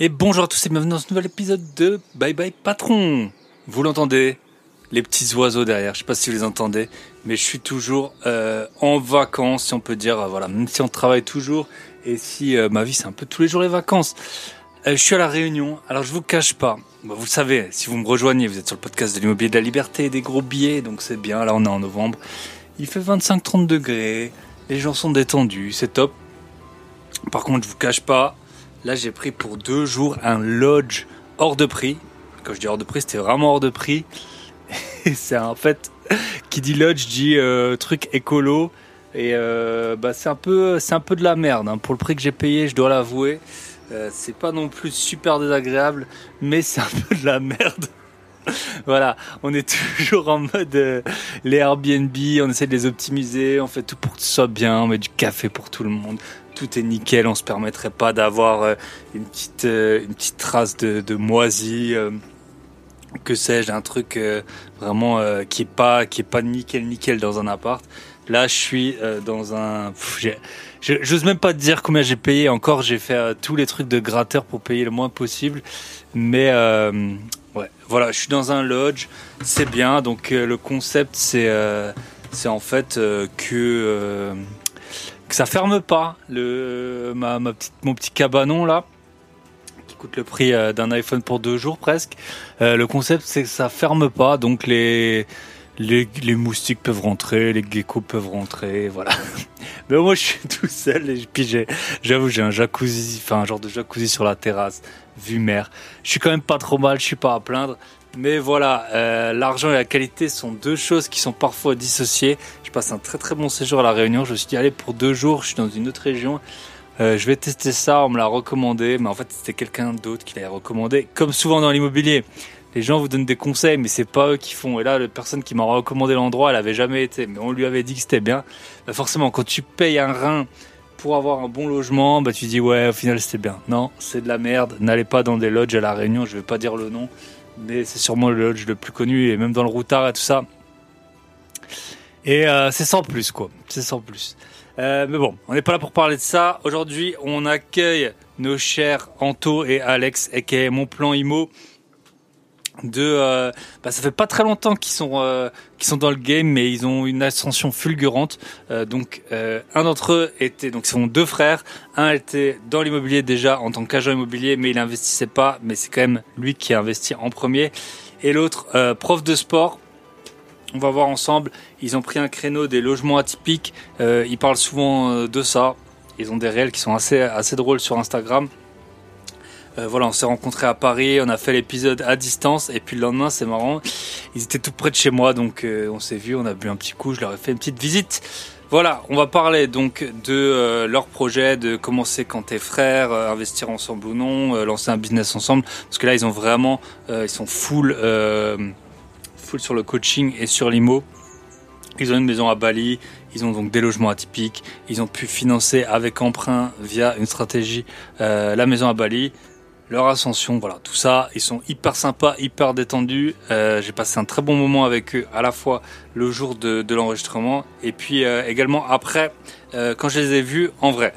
Et bonjour à tous et bienvenue dans ce nouvel épisode de Bye Bye Patron. Vous l'entendez Les petits oiseaux derrière, je sais pas si vous les entendez, mais je suis toujours euh, en vacances, si on peut dire, euh, voilà, même si on travaille toujours et si euh, ma vie c'est un peu tous les jours les vacances. je suis à la Réunion, alors je vous cache pas, bah, vous savez, si vous me rejoignez, vous êtes sur le podcast de l'immobilier de la liberté et des gros billets, donc c'est bien, là on est en novembre. Il fait 25-30 degrés, les gens sont détendus, c'est top. Par contre, je vous cache pas, Là, j'ai pris pour deux jours un lodge hors de prix. Quand je dis hors de prix, c'était vraiment hors de prix. C'est en fait, qui dit lodge dit euh, truc écolo. Et euh, bah, c'est un peu, c'est un peu de la merde. Hein. Pour le prix que j'ai payé, je dois l'avouer. Euh, c'est pas non plus super désagréable, mais c'est un peu de la merde. voilà, on est toujours en mode les Airbnb, on essaie de les optimiser, on fait tout pour que ce soit bien, on met du café pour tout le monde, tout est nickel, on se permettrait pas d'avoir euh, une petite euh, une petite trace de, moisi euh, que sais-je, un truc vraiment qui est pas qui est pas nickel nickel dans un appart. Là, je suis dans un j'ose même pas te dire combien j'ai payé encore, j'ai fait tous les trucs de gratteur pour payer le moins possible. Mais ouais, voilà, je suis dans un lodge, c'est bien. Donc le concept c'est en fait que ça ferme pas le ma, petite mon petit cabanon là qui coûte le prix euh, d'un iPhone pour deux jours presque. Euh, le concept c'est que ça ferme pas donc les moustiques peuvent rentrer, les geckos peuvent rentrer, voilà. Mais moi je suis tout seul et puis j'avoue j'ai un jacuzzi, enfin un genre de jacuzzi sur la terrasse, vue mer. Je suis quand même pas trop mal, je suis pas à plaindre. Mais voilà, euh, l'argent et la qualité sont deux choses qui sont parfois dissociées. Je passe un très très bon séjour à la Réunion. Je me suis dit allez pour deux jours, je suis dans une autre région. Euh, je vais tester ça, on me l'a recommandé, mais en fait c'était quelqu'un d'autre qui l'a recommandé. Comme souvent dans l'immobilier, les gens vous donnent des conseils, mais c'est pas eux qui font. Et là, la personne qui m'a recommandé l'endroit, elle avait jamais été, mais on lui avait dit que c'était bien. Bah, forcément, quand tu payes un rein pour avoir un bon logement, bah tu dis ouais, au final c'était bien. Non, c'est de la merde. N'allez pas dans des lodges à la Réunion. Je vais pas dire le nom c'est sûrement le lodge le plus connu et même dans le routard et tout ça. Et euh, c'est sans plus quoi, c'est sans plus. Euh, mais bon, on n'est pas là pour parler de ça. Aujourd'hui, on accueille nos chers Anto et Alex, aka Mon Plan Imo de euh, bah, ça fait pas très longtemps qu'ils sont euh, qu'ils sont dans le game mais ils ont une ascension fulgurante. Euh, donc euh, un d'entre eux était donc sont deux frères. Un était dans l'immobilier déjà en tant qu'agent immobilier mais il investissait pas. Mais c'est quand même lui qui a investi en premier. Et l'autre prof de sport. On va voir ensemble. Ils ont pris un créneau des logements atypiques. Ils parlent souvent de ça. Ils ont des réels qui sont assez assez drôles sur Instagram euh, voilà, on s'est rencontrés à Paris, on a fait l'épisode à distance et puis le lendemain, c'est marrant, ils étaient tout près de chez moi, donc euh, on s'est vu, on a bu un petit coup, je leur ai fait une petite visite. Voilà, on va parler donc de euh, leur projet, de comment c'est quand t'es frères, investir ensemble ou non, lancer un business ensemble, parce que là ils ont vraiment, ils sont full, full sur le coaching et sur l'IMO. Ils ont une maison à Bali, ils ont donc des logements atypiques, ils ont pu financer avec emprunt via une stratégie la maison à Bali leur ascension, voilà, tout ça, ils sont hyper sympas, hyper détendus. Euh, j'ai passé un très bon moment avec eux, à la fois le jour de, de l'enregistrement et puis euh, également après, euh, quand je les ai vus en vrai.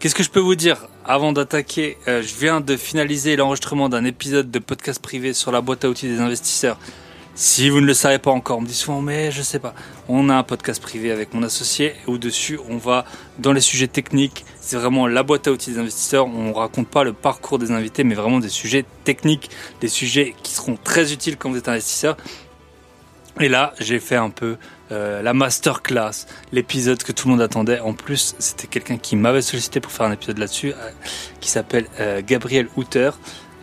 Qu'est-ce que je peux vous dire avant d'attaquer Je viens de finaliser l'enregistrement d'un épisode de podcast privé sur la boîte à outils des investisseurs. Si vous ne le savez pas encore, on me dit souvent, mais je sais pas. On a un podcast privé avec mon associé où dessus on va dans les sujets techniques. C'est vraiment la boîte à outils des investisseurs. On raconte pas le parcours des invités, mais vraiment des sujets techniques, des sujets qui seront très utiles quand vous êtes investisseur. Et là, j'ai fait un peu euh, la masterclass, l'épisode que tout le monde attendait. En plus, c'était quelqu'un qui m'avait sollicité pour faire un épisode là-dessus, euh, qui s'appelle euh, Gabriel Houter.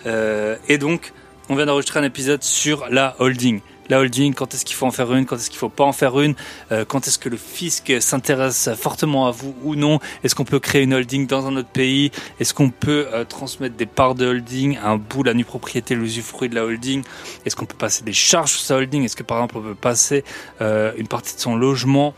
et donc, on vient d'enregistrer un épisode sur la holding. La holding, quand est-ce qu'il faut en faire une, quand est-ce qu'il faut pas en faire une, euh, quand est-ce que le fisc s'intéresse fortement à vous ou non, est-ce qu'on peut créer une holding dans un autre pays, est-ce qu'on peut euh, transmettre des parts de holding, un bout, la nue propriété, l'usufruit de la holding, est-ce qu'on peut passer des charges sur sa holding, est-ce que par exemple on peut passer euh, une partie de son logement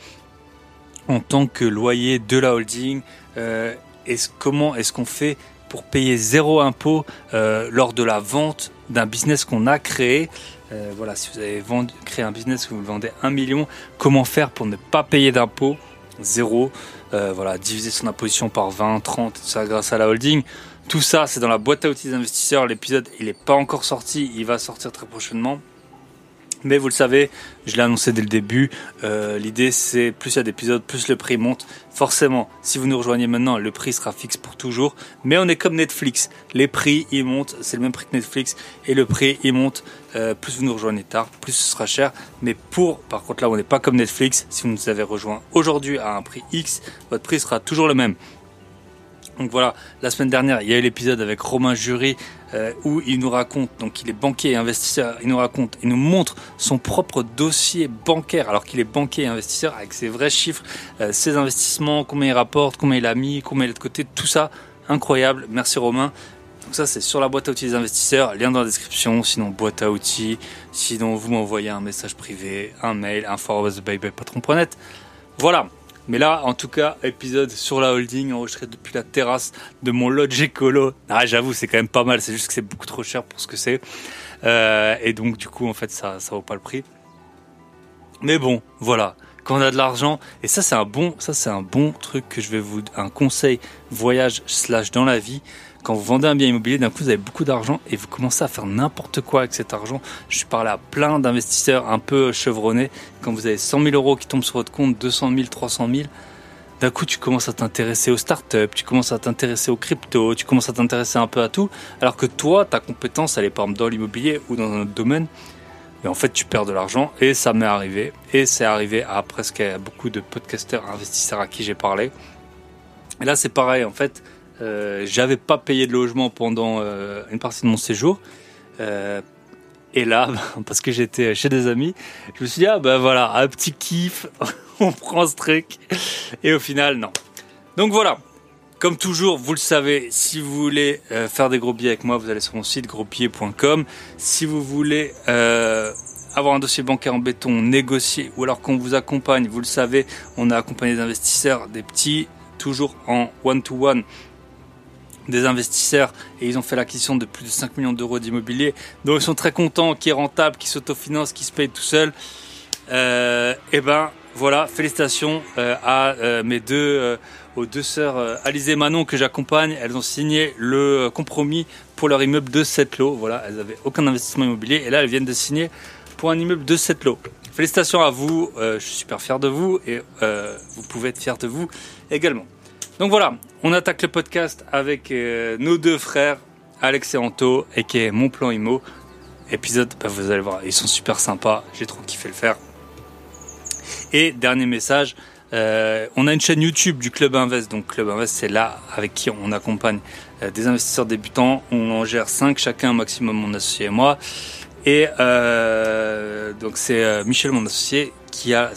en tant que loyer de la holding, est-ce, comment est-ce qu'on fait pour payer zéro impôt lors de la vente d'un business qu'on a créé. Euh, voilà, si vous avez vendu, créé un business vous vendez un million, comment faire pour ne pas payer d'impôts? Zéro. Euh, voilà, diviser son imposition par 20, 30, tout ça grâce à la holding. Tout ça, c'est dans la boîte à outils des investisseurs. L'épisode, il n'est pas encore sorti, il va sortir très prochainement. Mais vous le savez, je l'ai annoncé dès le début, euh, l'idée c'est plus il y a d'épisodes, plus le prix monte. Forcément, si vous nous rejoignez maintenant, le prix sera fixe pour toujours. Mais on est comme Netflix, les prix ils montent, c'est le même prix que Netflix, et le prix il monte. Euh, plus vous nous rejoignez tard, plus ce sera cher. Mais pour, par contre là on n'est pas comme Netflix, si vous nous avez rejoint aujourd'hui à un prix X, votre prix sera toujours le même. Donc voilà, la semaine dernière, il y a eu l'épisode avec Romain Jury euh, où il nous raconte, donc il est banquier et investisseur, il nous raconte, il nous montre son propre dossier bancaire alors qu'il est banquier et investisseur avec ses vrais chiffres, euh, ses investissements, combien il rapporte, combien il a mis, combien il a de côté, tout ça, incroyable. Merci Romain. Donc ça c'est sur la boîte à outils des investisseurs, lien dans la description, sinon boîte à outils, sinon vous m'envoyez un message privé, un mail, info.bybypatron.net. Voilà, mais là, en tout cas, épisode sur la holding enregistré depuis la terrasse de mon lodge écolo. Ah, j'avoue, c'est quand même pas mal. C'est juste que c'est beaucoup trop cher pour ce que c'est. Euh, et donc, du coup, en fait, ça, ça vaut pas le prix. Mais bon, voilà. Quand on a de l'argent, et ça, c'est un bon, ça, c'est un bon truc que je vais vous, un conseil voyage slash dans la vie quand vous vendez un bien immobilier, d'un coup, vous avez beaucoup d'argent et vous commencez à faire n'importe quoi avec cet argent. Je suis parlé à plein d'investisseurs un peu chevronnés. Quand vous avez 100 000 euros qui tombent sur votre compte, 200 000, 300 000, d'un coup, tu commences à t'intéresser aux startups, tu commences à t'intéresser aux cryptos, tu commences à t'intéresser un peu à tout. Alors que toi, ta compétence, elle est par exemple dans l'immobilier ou dans un autre domaine. Mais en fait, tu perds de l'argent et ça m'est arrivé. Et c'est arrivé à presque beaucoup de podcasteurs investisseurs à qui j'ai parlé. Et là, c'est pareil. En fait, euh, j'avais pas payé de logement pendant euh, une partie de mon séjour. Euh, et là, parce que j'étais chez des amis, je me suis dit, ah ben voilà, un petit kiff, on prend ce truc. Et au final, non. Donc voilà. Comme toujours, vous le savez, si vous voulez faire des gros billets avec moi, vous allez sur mon site grosbillets.com. Si vous voulez avoir un dossier bancaire en béton, négocier, ou alors qu'on vous accompagne, vous le savez, on a accompagné des investisseurs, des petits, toujours en one-to-one. one to one des investisseurs et ils ont fait l'acquisition de plus de 5 millions d'euros d'immobilier. Donc ils sont très contents, qui est rentable, qui s'autofinancent, qui se paye tout seul. Euh, et ben voilà, félicitations euh, à euh, mes deux euh, aux deux sœurs Alizé et Manon que j'accompagne. Elles ont signé le compromis pour leur immeuble de 7 lots. Voilà, elles avaient aucun investissement immobilier et là elles viennent de signer pour un immeuble de 7 lots. Félicitations à vous, je suis super fier de vous et vous pouvez être fier de vous également. Donc voilà, on attaque le podcast avec euh, nos deux frères, Alex et Anto, et qui est Mon Plan Imo. Épisode, bah, vous allez voir, ils sont super sympas, j'ai trop kiffé le faire. Et dernier message, euh, on a une chaîne YouTube du Club Invest. Donc Club Invest, c'est là avec qui on accompagne euh, des investisseurs débutants. On en gère 5 chacun maximum, mon associé et moi. Et donc c'est Michel, mon associé, qui a,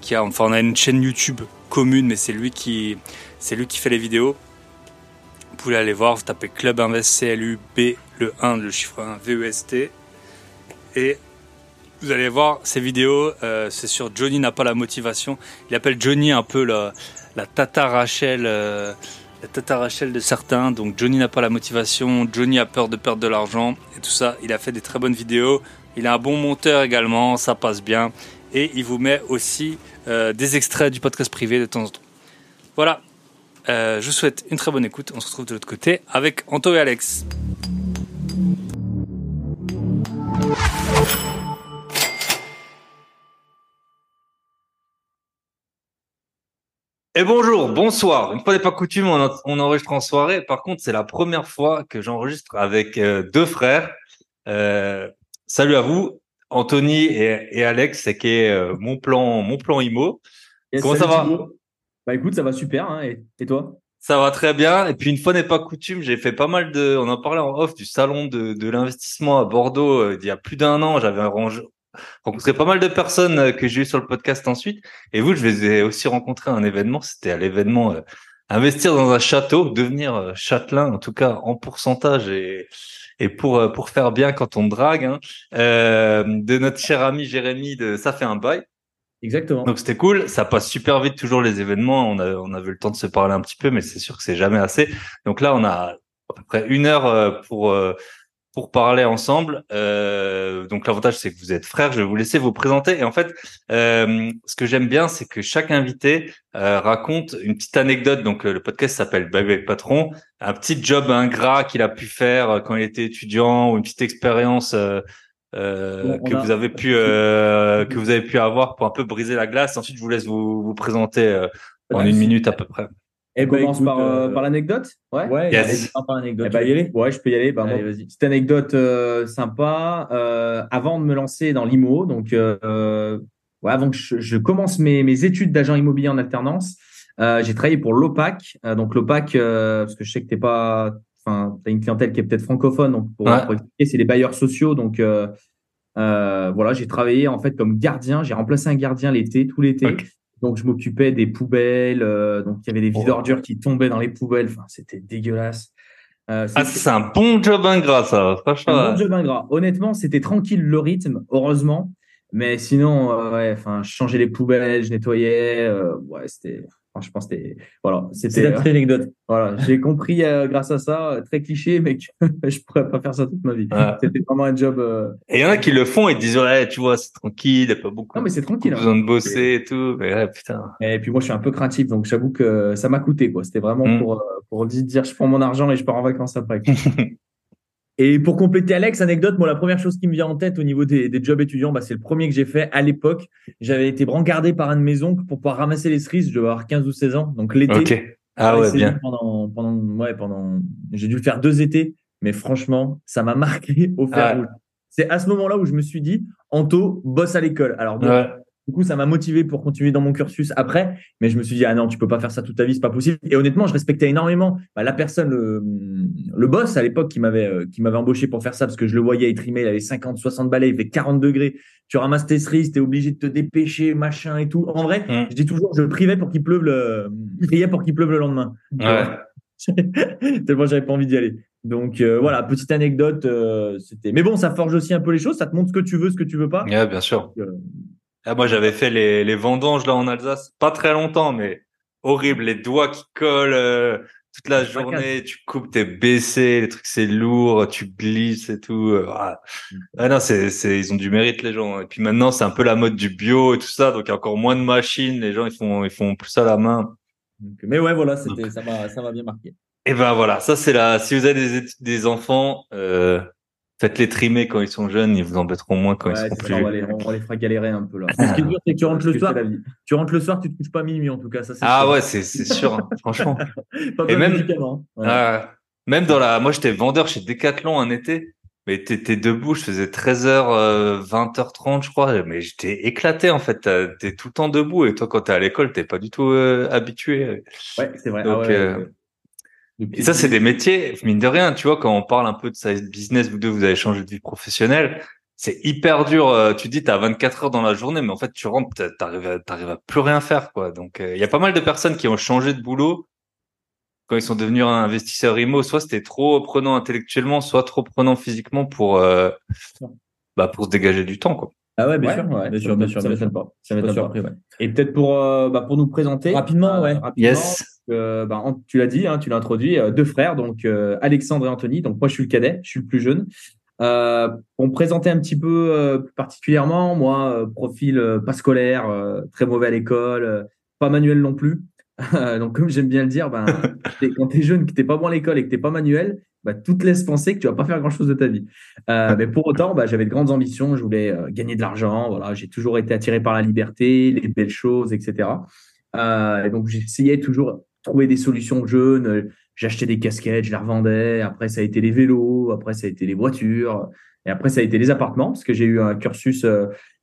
qui enfin a une chaîne YouTube commune, mais c'est lui qui, c'est lui qui fait les vidéos. Vous pouvez aller voir, vous tapez Club Invest C-L-U-B, le 1, le chiffre 1, V-E-S-T. Et vous allez voir ces vidéos, euh, c'est sur Johnny n'a pas la motivation. Il appelle Johnny un peu la, la Tata Rachel, euh, la Tata Rachel de certains. Donc Johnny n'a pas la motivation, Johnny a peur de perdre de l'argent et tout ça. Il a fait des très bonnes vidéos. Il a un bon monteur également, ça passe bien. Et il vous met aussi euh, des extraits du podcast privé de temps en temps. Voilà, euh, je vous souhaite une très bonne écoute. On se retrouve de l'autre côté avec Anto et Alex. Et bonjour, bonsoir. Une fois n'est pas coutume, on, enregistre en soirée. Par contre, c'est la première fois que j'enregistre avec euh, deux frères. salut à vous. Anthony et, Alex, c'est qui est euh, mon plan, mon plan IMO. Comment ça va Bah écoute, ça va super. Hein, et, toi? Ça va très bien. Et puis une fois n'est pas coutume, j'ai fait pas mal de. On en parlait en off du salon de, de l'investissement à Bordeaux euh, il y a plus d'un an. J'avais rencontré pas mal de personnes euh, que j'ai eu sur le podcast ensuite. Et vous, je les ai aussi rencontrés à un événement. C'était à l'événement investir dans un château, devenir châtelain, en tout cas en pourcentage et et pour euh, pour faire bien quand on drague, hein, euh, de notre cher ami Jérémy de ça fait un bail. Exactement. Donc c'était cool, ça passe super vite toujours les événements. On a on avait le temps de se parler un petit peu, mais c'est sûr que c'est jamais assez. Donc là on a à peu près une heure euh, pour pour parler ensemble. Euh, donc l'avantage c'est que vous êtes frères. Je vais vous laisser vous présenter. Et en fait, euh, ce que j'aime bien, c'est que chaque invité euh, raconte une petite anecdote. Donc le podcast s'appelle Bye Patron. Un petit job ingrat qu'il a pu faire quand il était étudiant ou une petite expérience. que vous avez pu que vous avez pu avoir pour un peu briser la glace. Ensuite, je vous laisse vous, vous présenter en une minute à peu près. Et bah, commence par, euh, par l'anecdote? Ouais, ouais yes. par l'anecdote. Eh bah, y aller ouais, je peux y aller. Bah, Allez, bon, petite anecdote euh, sympa. Euh, avant de me lancer dans l'IMO, donc euh, ouais, avant que je, je commence mes, mes études d'agent immobilier en alternance, euh, j'ai travaillé pour l'OPAC. donc l'OPAC, parce que je sais que t'es pas, enfin, t'as une clientèle qui est peut-être francophone, donc pour, ouais. pour expliquer, c'est les bailleurs sociaux. Donc voilà, j'ai travaillé en fait comme gardien. J'ai remplacé un gardien l'été, tout l'été. Okay. Donc, je m'occupais des poubelles. Euh, donc, il y avait des vides oh. d'ordures qui tombaient dans les poubelles. Enfin, c'était dégueulasse. Euh, ah, c'est un bon job ingrat, ça. Franchement. Un bon job ingrat. Honnêtement, c'était tranquille le rythme, heureusement. Mais sinon, euh, ouais, enfin, je changeais les poubelles, je nettoyais. Euh, ouais, c'était je pense c'était voilà, c'était une petite anecdote. Voilà, j'ai compris euh, grâce à ça, euh, très cliché, mais que je pourrais pas faire ça toute ma vie. C'était vraiment un job. Euh... Et il y en a qui le font et disent ouais, tu vois, c'est tranquille, il y a pas beaucoup. Non, mais c'est tranquille. Besoin hein. de bosser et tout. Mais ouais, putain. Et puis moi, je suis un peu craintif, donc j'avoue que ça m'a coûté quoi. C'était vraiment mm. pour pour dire, je prends mon argent et je pars en vacances après. Et pour compléter Alex, anecdote, moi la première chose qui me vient en tête au niveau des, des jobs étudiants, bah, c'est le premier que j'ai fait à l'époque. J'avais été brancardé par un de mes oncles pour pouvoir ramasser les cerises. Je devais avoir 15 ou 16 ans, donc l'été. Ok. Ah ouais, bien. Pendant, pendant, ouais, pendant, j'ai dû le faire deux étés, mais franchement, ça m'a marqué au fer rouge. C'est à ce moment-là où je me suis dit, Anto, bosse à l'école. Alors bon, ouais. Du coup, ça m'a motivé pour continuer dans mon cursus après, mais je me suis dit ah non, tu peux pas faire ça toute ta vie, c'est pas possible. Et honnêtement, je respectais énormément bah, la personne, le, le boss à l'époque qui m'avait euh, qui m'avait embauché pour faire ça parce que je le voyais, il trimait, il avait 50, 60 balais, il fait 40 degrés. Tu ramasses tes cerises, t'es obligé de te dépêcher, machin et tout. En vrai, mmh. je dis toujours, je privais pour qu'il pleuve le, priais pour qu'il pleuve le lendemain. Ouais. Tellement j'avais pas envie d'y aller. Donc euh, voilà, petite anecdote. Euh, c'était. Mais bon, ça forge aussi un peu les choses. Ça te montre ce que tu veux, ce que tu veux pas. Ouais, bien sûr. Donc, ah, moi, j'avais fait les, les vendanges là en Alsace, pas très longtemps, mais horrible, les doigts qui collent euh, toute la journée, tu coupes, t'es baissé, les trucs c'est lourd, tu glisses et tout. Euh, ah. ah non, c'est, c'est, ils ont du mérite les gens. Et puis maintenant, c'est un peu la mode du bio et tout ça, donc il y a encore moins de machines, les gens ils font, ils font plus à la main. mais ouais, voilà, c'était, donc. ça m'a, ça m'a bien marqué. Et ben voilà, ça c'est la. Si vous avez des, des enfants, euh, Faites-les trimer quand ils sont jeunes, ils vous embêteront moins quand ouais, ils seront plus. on, va les, on, les, fera galérer un peu là. Ce qui est dur, c'est que tu rentres le soir. Tu rentres le soir, tu te couches pas minuit en tout cas. Ça, ah sûr. ouais, c'est sûr, hein, franchement. pas Et même, ouais. euh, même dans la, moi j'étais vendeur chez Decathlon un été, mais t'étais debout, je faisais 13h, euh, 20h30 je crois, mais j'étais éclaté en fait. T'es tout le temps debout et toi quand t'es à l'école, t'es pas du tout euh, habitué. Ouais, c'est vrai. Donc, ah ouais, euh, et ça, c'est des métiers, mine de rien, tu vois, quand on parle un peu de side business, vous deux, vous avez changé de vie professionnelle, c'est hyper dur. euh, Tu dis, tu as 24 heures dans la journée, mais en fait, tu rentres, t'arrives à, t'arrives à plus rien faire, quoi. Donc, il y a pas mal de personnes qui ont changé de boulot quand ils sont devenus un investisseur IMO. Soit c'était trop prenant intellectuellement, soit trop prenant physiquement pour, euh, bah, pour se dégager du temps, quoi. Ah ouais, bien sûr, ouais, bien sûr, bien sûr, ça m'étonne pas. Ça m'étonne pas. Et peut-être pour, euh, bah, pour nous présenter rapidement, ouais. Rapidement, yes. Euh, bah, tu l'as dit, hein, tu l'as introduit, euh, deux frères, donc euh, Alexandre et Anthony. Donc moi, je suis le cadet, je suis le plus jeune. Euh, pour me présenter un petit peu euh, plus particulièrement, moi, profil pas scolaire, très mauvais à l'école, pas manuel non plus. donc comme j'aime bien le dire, ben, quand t'es jeune, que t'es pas bon à l'école et que t'es pas manuel, bah, tout te laisse penser que tu vas pas faire grand chose de ta vie. Euh, mais pour autant, bah, j'avais de grandes ambitions. Je voulais euh, gagner de l'argent. Voilà, j'ai toujours été attiré par la liberté, les belles choses, etc. Euh, et donc j'essayais toujours de trouver des solutions jeunes. J'achetais des casquettes, je les revendais. Après, ça a été les vélos. Après, ça a été les voitures. Et après, ça a été les appartements parce que j'ai eu un cursus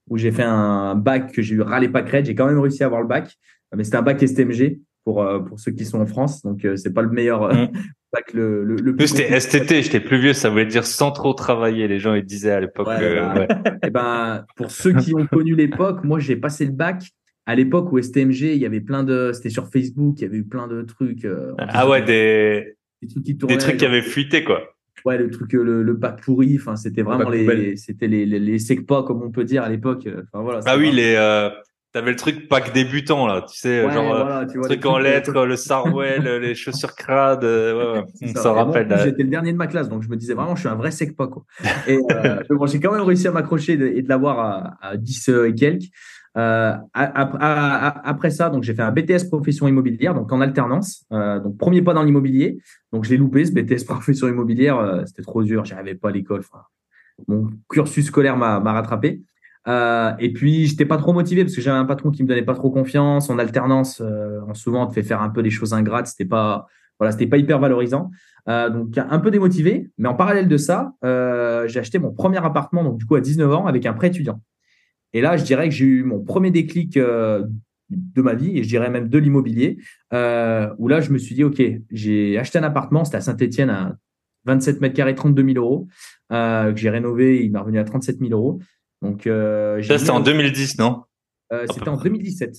où j'ai fait un bac que j'ai eu râlé pas crête. J'ai quand même réussi à avoir le bac, mais c'était un bac STMG pour pour ceux qui sont en France. Donc c'est pas le meilleur Mm. bac le le, le Plus c'était STT, j'étais plus vieux, ça voulait dire sans trop travailler. Les gens ils disaient à l'époque. Ouais, euh, bah, ouais. Et ben pour ceux qui ont connu l'époque, moi j'ai passé le bac à l'époque où STMG, il y avait plein de c'était sur Facebook, il y avait eu plein de trucs euh, Ah ouais, des des trucs qui des tournaient. trucs qui avaient fuité quoi. Ouais, le truc, euh, le, le bac pourri, enfin, c'était vraiment les, les- c'était les, les, les secpas, comme on peut dire à l'époque. Enfin, voilà. Ah oui, vraiment- les euh, T'avais le truc pack débutant là, tu sais, genre voilà, tu vois, truc en lettres, le sarwell, les chaussures crades, ouais, ouais. ça, rappelle. J'étais le dernier de ma classe, donc je me disais vraiment, je suis un vrai sec pas quoi. Et bon, j'ai quand même réussi à m'accrocher et de l'avoir à, à 10 et quelques. Euh, après ça, donc j'ai fait un BTS profession immobilière, donc en alternance. Euh, donc premier pas dans l'immobilier. Donc je l'ai loupé ce BTS profession immobilière. Euh, c'était trop dur, j'arrivais pas à l'école. Enfin, mon cursus scolaire m'a rattrapé. Euh, et puis j'étais pas trop motivé parce que j'avais un patron qui me donnait pas trop confiance. En alternance, euh, souvent on te fait faire un peu des choses ingrates. C'était pas voilà, c'était pas hyper valorisant. Euh, donc un peu démotivé. Mais en parallèle de ça, j'ai acheté mon premier appartement donc du coup à 19 ans avec un prêt étudiant. Et là, je dirais que j'ai eu mon premier déclic euh, de ma vie, et je dirais même de l'immobilier, euh, où là, je me suis dit, OK, j'ai acheté un appartement, c'était à Saint-Etienne, à 27 mètres carrés, 32 000 euros, euh, que j'ai rénové, il m'a revenu à 37 000 euros. Donc, ça, c'était en 2010, non? C'était en 2017.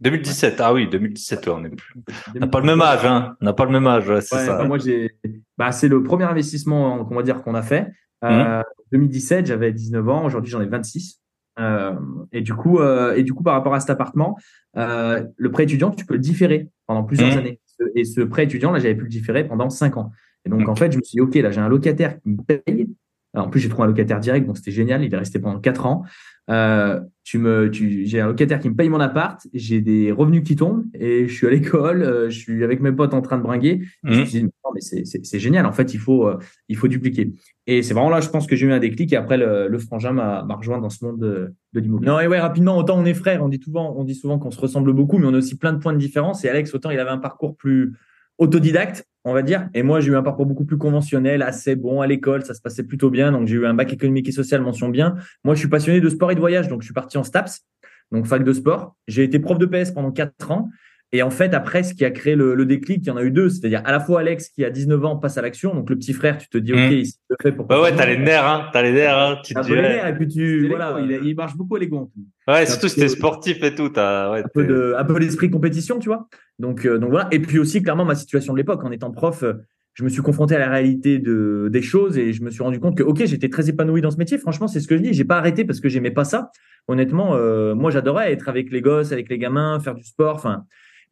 2017, ah oui, 2017, on n'est plus. On n'a pas le même âge, hein. On n'a pas le même âge, c'est ça. moi, j'ai, bah, c'est le premier investissement, qu'on va dire, qu'on a fait. Euh, 2017, j'avais 19 ans. Aujourd'hui, j'en ai 26. Euh, et du coup, euh, et du coup, par rapport à cet appartement, euh, le prêt étudiant, tu peux le différer pendant plusieurs mmh. années. Et ce prêt étudiant, là, j'avais pu le différer pendant cinq ans. Et donc, en fait, je me suis dit, ok, là, j'ai un locataire qui me paye. En plus, j'ai trouvé un locataire direct, donc c'était génial. Il est resté pendant quatre ans. Euh, tu me, tu, j'ai un locataire qui me paye mon appart, j'ai des revenus qui tombent et je suis à l'école, euh, je suis avec mes potes en train de bringuer. Je me mmh. suis dit, non, mais c'est, génial. En fait, il faut, euh, il faut dupliquer. Et c'est vraiment là, je pense que j'ai eu un déclic et après le, le frangin m'a, m'a rejoint dans ce monde de, de l'immobilier. Non, et ouais, rapidement, autant on est frères, on dit souvent, on dit souvent qu'on se ressemble beaucoup, mais on a aussi plein de points de différence. Et Alex, autant il avait un parcours plus autodidacte, on va dire. Et moi, j'ai eu un parcours beaucoup plus conventionnel, assez bon à l'école, ça se passait plutôt bien. Donc, j'ai eu un bac économique et social, mention bien. Moi, je suis passionné de sport et de voyage, donc je suis parti en STAPS, donc fac de sport. J'ai été prof de PS pendant quatre ans. Et en fait, après, ce qui a créé le, déclic, il y en a eu deux. C'est-à-dire à la fois Alex, qui a 19 ans, passe à l'action. Donc le petit frère, tu te dis, OK, mmh. il se fait pour. Bah ouais, t'as les nerfs, hein. T'as les nerfs, hein. Tu te nerfs, et puis tu, voilà, il, marche beaucoup à l'ego. Ouais, surtout si t'es sportif et tout. As, ouais, un peu de, un peu l'esprit compétition, tu vois. Donc, euh, donc voilà. Et puis aussi, clairement, ma situation de l'époque, en étant prof, euh, je me suis confronté à la réalité de, des choses et je me suis rendu compte que, OK, j'étais très épanoui dans ce métier. Franchement, c'est ce que je dis. J'ai pas arrêté parce que j'aimais pas ça. Honnêtement, euh, moi, j'adorais être avec les gosses, avec les gamins, faire du sport. Enfin,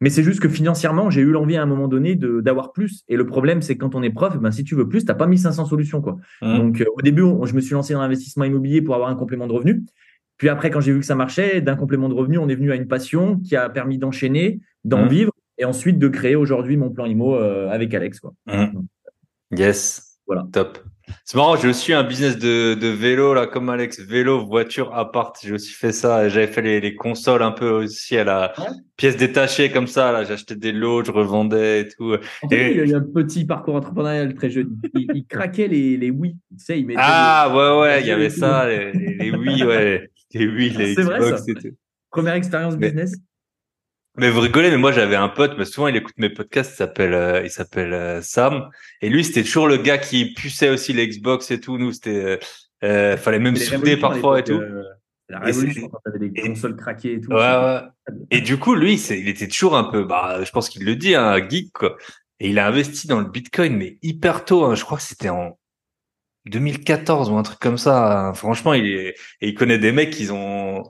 mais c'est juste que financièrement, j'ai eu l'envie à un moment donné d'avoir plus. Et le problème, c'est que quand on est prof, ben, si tu veux plus, tu n'as pas 1500 solutions. Quoi. Mmh. Donc, euh, au début, je me suis lancé dans l'investissement immobilier pour avoir un complément de revenu. Puis après, quand j'ai vu que ça marchait, d'un complément de revenu, on est venu à une passion qui a permis d'enchaîner, d'en mmh. vivre et ensuite de créer aujourd'hui mon plan IMO euh, avec Alex. Quoi. Mmh. Yes. Voilà. Top. C'est marrant, j'ai aussi un business de, de vélo, là, comme Alex, vélo, voiture, appart. J'ai aussi fait ça. J'avais fait les, les, consoles un peu aussi à la pièce détachée comme ça. Là, j'achetais des lots, je revendais et tout. et... il a eu un petit parcours entrepreneurial très jeune. Il, craquait les, les oui. Tu sais, il mettait ah, ouais, ouais, il y avait ça, les, les, oui, ouais. Les oui, les C'est vrai, ça. Première expérience business. Mais vous rigolez, mais moi j'avais un pote, mais souvent il écoute mes podcasts, il s'appelle euh, il s'appelle euh, Sam, et lui c'était toujours le gars qui puçait aussi l'Xbox et tout. Nous c'était euh, euh fallait même souder parfois et tout. la révolution quand t'avais des consoles craquées et tout. Ouais, ouais. Et du coup lui c'est il était toujours un peu, bah je pense qu'il le dit, un geek quoi. Et il a investi dans le Bitcoin mais hyper tôt. Hein. Je crois que c'était en 2014 ou un truc comme ça. Franchement, il est, et il connaît des mecs qui ont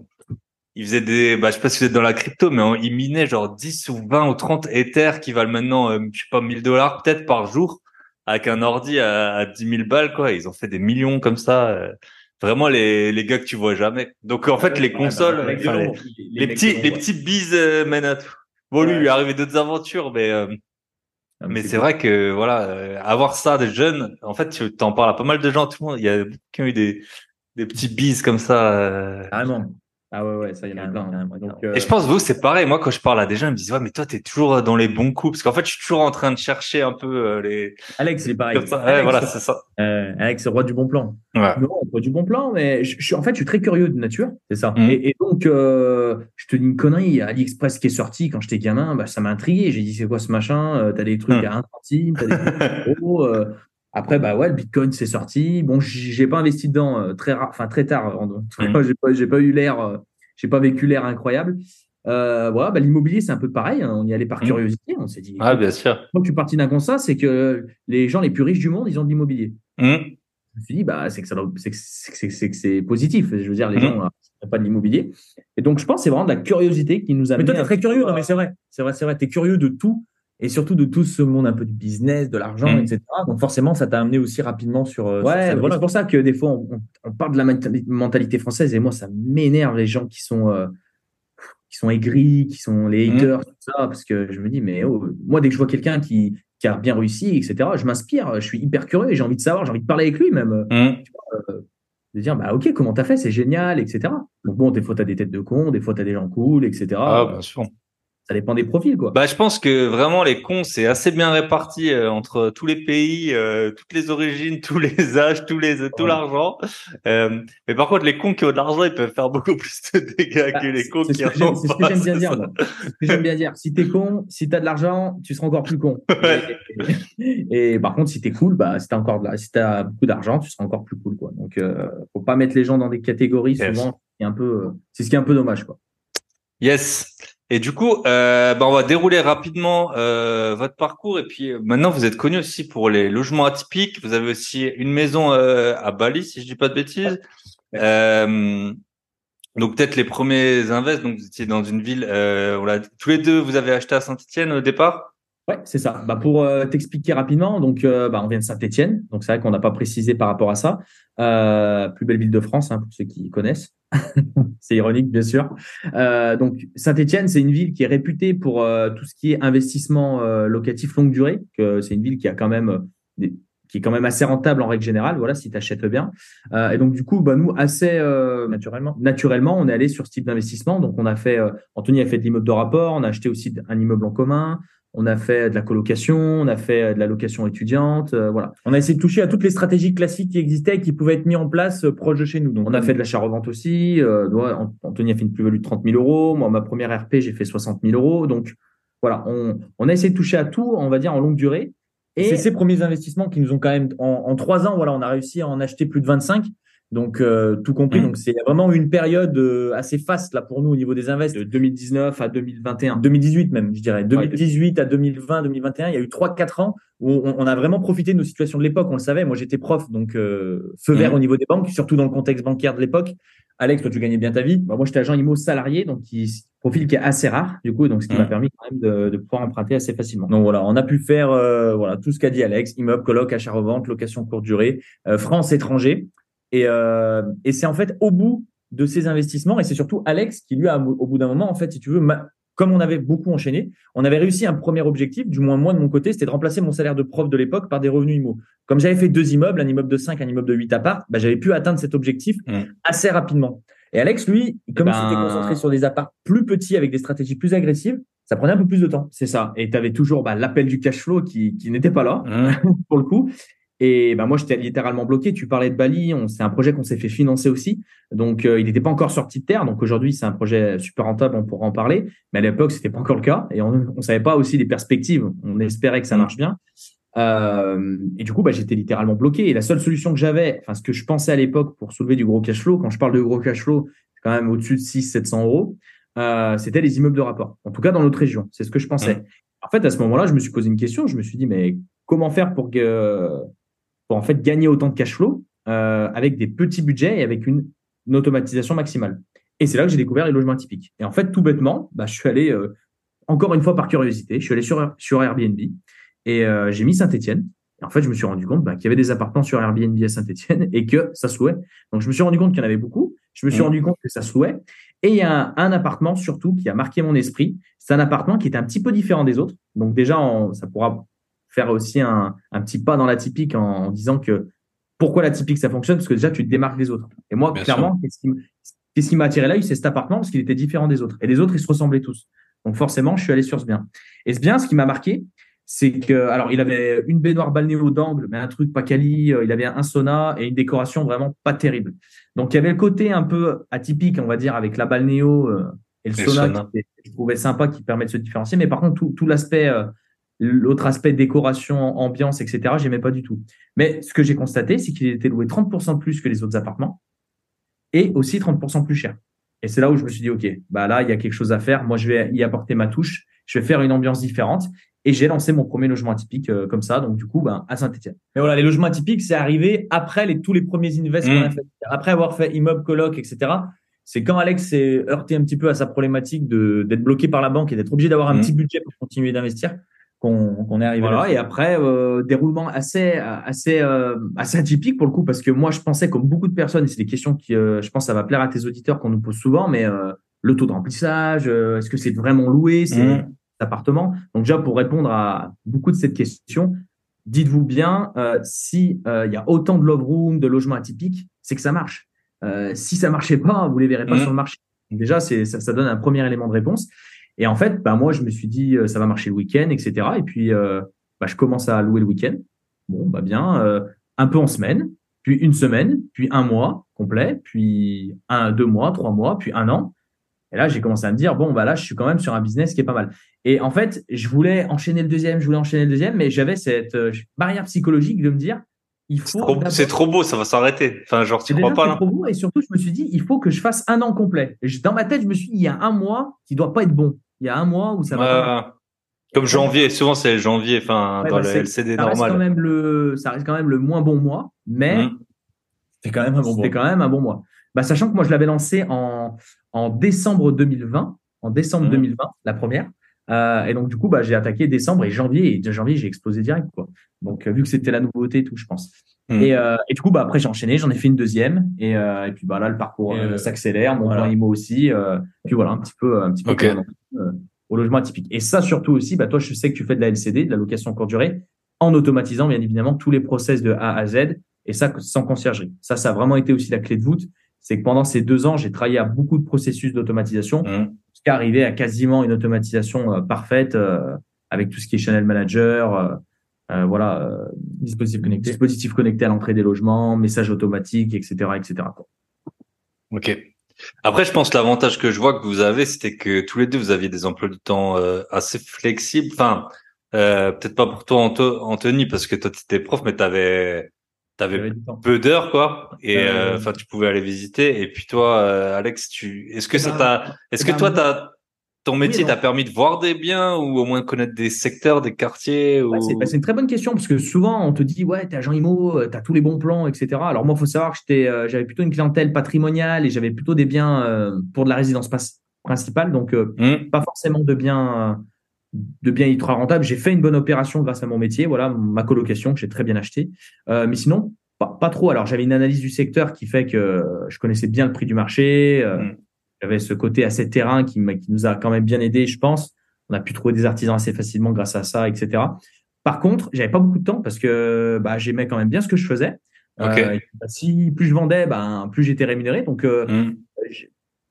il faisait des, bah, je sais pas si vous êtes dans la crypto, mais il minait genre 10 ou 20 ou 30 Ethers qui valent maintenant, euh, je sais pas, 1000 dollars peut-être par jour avec un ordi à, à 10 000 balles, quoi. Ils ont fait des millions comme ça. Euh, vraiment les, les gars que tu vois jamais. Donc, en fait, les consoles, les, petits, les petits bises euh, mènent à tout. Bon, lui, il est arrivé d'autres aventures, mais, euh, ah, mais c'est vrai que, voilà, avoir ça des jeunes, en fait, tu t'en parles à pas mal de gens, tout le monde, il y a beaucoup qui ont eu des, des petits bises comme ça. Carrément. Ah ouais, ouais, ça, il y en a plein. Hein. Et je pense, vous, c'est pareil. Moi, quand je parle à des gens, ils me disent, ouais, mais toi, t'es toujours dans les bons coups. Parce qu'en fait, je suis toujours en train de chercher un peu euh, les. Alex, c'est pareil. ouais, voilà, c'est ça. Euh, Alex, c'est roi du bon plan. Ouais. Non, roi du bon plan, mais je, suis, en fait, je suis très curieux de nature. C'est ça. Mmh. Et, et, donc, euh, je te dis une connerie. Il y a AliExpress qui est sorti quand j'étais gamin. Bah, ça m'a intrigué. J'ai dit, c'est quoi ce machin? Euh, t'as des trucs mmh. à 1 centime, t'as des trucs. Euh, après, bah ouais, le Bitcoin c'est sorti. Bon, j'ai pas investi dedans très rare, enfin très tard. Mmh. J'ai pas, j'ai pas eu l'air j'ai pas vécu l'air incroyable. Euh, voilà, bah, l'immobilier, c'est un peu pareil. Hein. On y allait par mmh. curiosité. On s'est dit. Ah, bien sûr. Moi, je suis parti d'un constat, c'est que les gens les plus riches du monde, ils ont de l'immobilier. Mmh. je me suis dit, bah, c'est que ça c'est que c'est, c'est, que c'est positif. Je veux dire, les gens n'ont pas de l'immobilier. Et donc, je pense que c'est vraiment de la curiosité qui nous a. Mais toi, t'es très curieux. Non, mais c'est vrai. C'est vrai, c'est vrai. T'es curieux de tout et surtout de tout ce monde un peu du business, de l'argent, etc. Donc forcément, ça t'a amené aussi rapidement sur. ouais, c'est pour ça que des fois, on, parle de la mentalité française et moi, ça m'énerve les gens qui sont qui sont aigris, qui sont les mmh. haters, tout ça, parce que je me dis, mais oh, moi, dès que je vois quelqu'un qui, qui, a bien réussi, etc., je m'inspire, je suis hyper curieux et j'ai envie de savoir, j'ai envie de parler avec lui même. Mmh. Euh, de dire, bah ok, comment t'as fait, c'est génial, etc. Donc bon, des fois, t'as des têtes de cons, des fois, t'as des gens cool, etc. Ah, bien sûr ça dépend des profils quoi. Bah je pense que vraiment les cons c'est assez bien réparti euh, entre tous les pays, euh, toutes les origines, tous les âges, tous les tout l'argent. Euh, mais par contre les cons qui ont de l'argent ils peuvent faire beaucoup plus de dégâts bah, que les cons qui en ont C'est ce que j'aime bien dire. C'est ce que j'aime bien dire. Si t'es con, si t'as de l'argent, tu seras encore plus con. Et, par contre si t'es cool, bah si t'as encore de la, si t'as beaucoup d'argent, tu seras encore plus cool quoi. Donc faut pas mettre les gens dans des catégories souvent. C'est un peu, c'est ce qui est un peu dommage quoi. Yes. Et du coup, euh, bah, on va dérouler rapidement euh, votre parcours. Et puis euh, maintenant, vous êtes connu aussi pour les logements atypiques. Vous avez aussi une maison euh, à Bali, si je dis pas de bêtises. Euh, donc peut-être les premiers invests. Donc vous étiez dans une ville. Tous les deux, vous avez acheté à Saint-Étienne au départ? Ouais, c'est ça. Bah pour t'expliquer rapidement, donc bah, on vient de Saint-Étienne, donc c'est vrai qu'on n'a pas précisé par rapport à ça. plus belle ville de France, hein, pour ceux qui connaissent. c'est ironique, bien sûr. Euh, donc, Saint-Etienne, c'est une ville qui est réputée pour euh, tout ce qui est investissement euh, locatif longue durée. C'est une ville qui a quand même qui est quand même assez rentable en règle générale. Voilà, si tu achètes bien. et donc, du coup, bah, nous, assez naturellement, naturellement, on est allé sur ce type d'investissement. Donc, on a fait. Anthony a fait de l'immeuble de rapport. On a acheté aussi un immeuble en commun on a fait de la colocation, on a fait de la location étudiante, euh, voilà. On a essayé de toucher à toutes les stratégies classiques qui existaient et qui pouvaient être mises en place euh, proche de chez nous. Donc, on a fait de l'achat-revente aussi. Euh, Anthony a fait une plus-value de 30 000 euros. Moi, ma première RP, j'ai fait 60 000 euros. Donc, voilà, on, a essayé de toucher à tout, on va dire, en longue durée. Et c'est ces premiers investissements qui nous ont quand même, en trois ans, voilà, on a réussi à en acheter plus de 25. Donc euh, tout compris, mmh. donc c'est vraiment une période euh, assez faste là pour nous au niveau des invests. De 2019 à 2021. 2018 même, je dirais. 2018 à 2020, 2021, il y a eu trois quatre ans où on, a vraiment profité de nos situations de l'époque. On le savait. Moi j'étais prof, donc euh, feu vert mmh. au niveau des banques, surtout dans le contexte bancaire de l'époque. Alex, toi tu gagnais bien ta vie. Bah, moi j'étais agent IMO salarié, donc qui profil qui est assez rare du coup, donc ce qui m'a mmh. permis quand même de, de, pouvoir emprunter assez facilement. Donc voilà, on a pu faire voilà tout ce qu'a dit Alex immeuble, coloc, achat revente, location courte durée, France étranger. Et, euh, et c'est en fait au bout de ces investissements, et c'est surtout Alex qui lui a, au bout d'un moment, en fait, si tu veux, comme on avait beaucoup enchaîné, on avait réussi un premier objectif, du moins moi de mon côté, c'était de remplacer mon salaire de prof de l'époque par des revenus IMO. Comme j'avais fait deux immeubles, un immeuble de 5, un immeuble de 8 apparts, bah, j'avais pu atteindre cet objectif mmh. assez rapidement. Et Alex, lui, comme il s'était ben concentré sur des apparts plus petits avec des stratégies plus agressives, ça prenait un peu plus de temps. C'est ça. Et tu avais toujours bah, l'appel du cash flow qui, qui n'était pas là, mmh. pour le coup. Et ben moi, j'étais littéralement bloqué. Tu parlais de Bali, c'est un projet qu'on s'est fait financer aussi. Donc, euh, il n'était pas encore sorti de terre. Donc, aujourd'hui, c'est un projet super rentable, on pourra en parler. Mais à l'époque, c'était pas encore le cas. Et on ne savait pas aussi les perspectives. On espérait que ça marche bien. Euh, et du coup, bah, j'étais littéralement bloqué. Et la seule solution que j'avais, enfin, ce que je pensais à l'époque pour soulever du gros cash flow, quand je parle de gros cash flow, c'est quand même au-dessus de 6 700 euros, euh, c'était les immeubles de rapport. En tout cas, dans notre région. C'est ce que je pensais. En fait, à ce moment-là, je me suis posé une question. Je me suis dit, mais comment faire pour que pour en fait gagner autant de cash flow euh, avec des petits budgets et avec une, automatisation maximale. Et c'est là que j'ai découvert les logements atypiques. Et en fait, tout bêtement, bah, je suis allé, euh, encore une fois par curiosité, je suis allé sur, sur Airbnb et euh, j'ai mis Saint-Etienne. Et en fait, je me suis rendu compte bah, qu'il y avait des appartements sur Airbnb à Saint-Etienne et que ça se louait. Donc, je me suis rendu compte qu'il y en avait beaucoup. Je me suis rendu compte que ça se louait. Et il y a un, un appartement surtout qui a marqué mon esprit. C'est un appartement qui est un petit peu différent des autres. Donc déjà, ça pourra faire aussi un, un petit pas dans la typique en, disant que pourquoi la typique ça fonctionne? Parce que déjà, tu te démarques des autres. Et moi, clairement, qu'est-ce qui, m'a attiré là C'est cet appartement parce qu'il était différent des autres. Et les autres, ils se ressemblaient tous. Donc forcément, je suis allé sur ce bien. Et ce bien, ce qui m'a marqué, c'est que, alors, il avait une baignoire balnéo d'angle, mais un truc pas quali. Euh, il avait un sauna et une décoration vraiment pas terrible. Donc, il y avait le côté un peu atypique, on va dire, avec la balnéo euh, et le sauna, qui, je trouvais sympa, qui permet de se différencier. Mais par contre, tout, tout l'aspect euh, L'autre aspect décoration, ambiance, etc., j'aimais pas du tout. Mais ce que j'ai constaté, c'est qu'il était loué 30% plus que les autres appartements et aussi 30% plus cher. Et c'est là où je me suis dit, OK, bah là, il y a quelque chose à faire. Moi, je vais y apporter ma touche. Je vais faire une ambiance différente. Et j'ai lancé mon premier logement atypique euh, comme ça, donc du coup, ben, à Saint-Etienne. Mais voilà, les logements atypiques, c'est arrivé après les, tous les premiers invests qu'on a Mm. fait. Après avoir fait immeuble, coloc, etc. C'est quand Alex s'est heurté un petit peu à sa problématique de d'être bloqué par la banque et d'être obligé d'avoir un Mm. petit budget pour continuer d'investir qu'on qu'on est arrivé là. Et après, euh, déroulement assez assez euh, assez atypique pour le coup parce que moi je pensais comme beaucoup de personnes et c'est des questions qui euh, je pense ça va plaire à tes auditeurs qu'on nous pose souvent, mais euh, le taux de remplissage, euh, est-ce que c'est vraiment loué, c'est Mhm. appartement Donc déjà pour répondre à beaucoup de cette question, dites-vous bien euh, si il y a autant de love room, de logements atypiques, c'est que ça marche. Euh, si ça marchait pas, vous les verrez pas Mhm. sur le marché. Donc déjà c'est ça, ça donne un premier élément de réponse. Et en fait, bah moi je me suis dit euh, ça va marcher le week-end, etc. Et puis euh, bah, je commence à louer le week-end. Bon bah bien, euh, un peu en semaine, puis une semaine, puis un mois complet, puis un, deux mois, trois mois, puis un an. Et là, j'ai commencé à me dire, bon, bah là, je suis quand même sur un business qui est pas mal. Et en fait, je voulais enchaîner le deuxième, je voulais enchaîner le deuxième, mais j'avais cette euh, barrière psychologique de me dire, il faut. c'est trop beau, ça va s'arrêter. Enfin, genre, tu crois pas là trop beau, et surtout, je me suis dit, il faut que je fasse un an complet. Dans ma tête, je me suis dit, il y a un mois qui doit pas être bon. Il y a un mois où ça va. Ouais. Comme janvier, souvent c'est janvier, enfin Ouais, dans bah, le LCD ça reste quand normal. même le, ça reste quand même le moins bon mois, mais Mhm. c'est quand même un bon C'était quand même un bon mois. Bah, sachant que moi, je l'avais lancé en, en décembre 2020, en décembre Mhm. 2020, la première. Euh, et donc, du coup, bah, j'ai attaqué décembre et janvier. Et de janvier, j'ai explosé direct, quoi. Donc, euh, vu que c'était la nouveauté et tout, je pense. Mhm. Et, euh, et du coup, bah, après, j'ai enchaîné, j'en ai fait une deuxième. Et, euh, et puis, bah, là, le parcours euh, euh, s'accélère, mon voilà. plan IMO aussi. euh, puis voilà, un petit peu, un petit peu au logement atypique. Et ça, surtout aussi, bah, toi, je sais que tu fais de la LCD, de la location courte durée, en automatisant, bien évidemment, tous les process de A à Z. Et ça, sans conciergerie. Ça, ça a vraiment été aussi la clé de voûte. C'est que pendant ces deux ans, j'ai travaillé à beaucoup de processus d'automatisation Mhm. jusqu'à arriver à quasiment une automatisation parfaite euh, avec tout ce qui est channel manager, euh, voilà, euh, Dispositif connecté. dispositif connecté à l'entrée des logements, message automatique, etc., etc. quoi. Ok. Après, je pense que l'avantage que je vois que vous avez, c'était que tous les deux, vous aviez des emplois du temps euh, assez flexibles. Enfin, euh, peut-être pas pour toi, Anto- Anthony, parce que toi, tu étais prof, mais t'avais t'avais peu d'heures, quoi. Et Euh, euh, enfin, tu pouvais aller visiter. Et puis toi, euh, Alex, tu, est-ce que Eh ça ben, t'a, est-ce eh que ben, toi, t'as ton métier t'a permis de voir des biens ou au moins connaître des secteurs, des quartiers ou... C'est bah, c'est une très bonne question parce que souvent on te dit ouais t'es agent IMO, euh, t'as tous les bons plans, etc. Alors moi faut savoir que euh, j'avais plutôt une clientèle patrimoniale et j'avais plutôt des biens euh, pour de la résidence principale, donc euh, Hmm. pas forcément de biens de biens ultra rentables. J'ai fait une bonne opération grâce à mon métier, voilà ma colocation que j'ai très bien acheté. Euh, mais sinon pas, pas trop. Alors j'avais une analyse du secteur qui fait que je connaissais bien le prix du marché. euh, Mm. J'avais ce côté assez terrain qui, nous a quand même bien aidé, je pense. On a pu trouver des artisans assez facilement grâce à ça, etc. Par contre, j'avais pas beaucoup de temps parce que bah, j'aimais quand même bien ce que je faisais. Euh, bah, si plus je vendais, ben plus j'étais rémunéré. Donc euh, Hmm.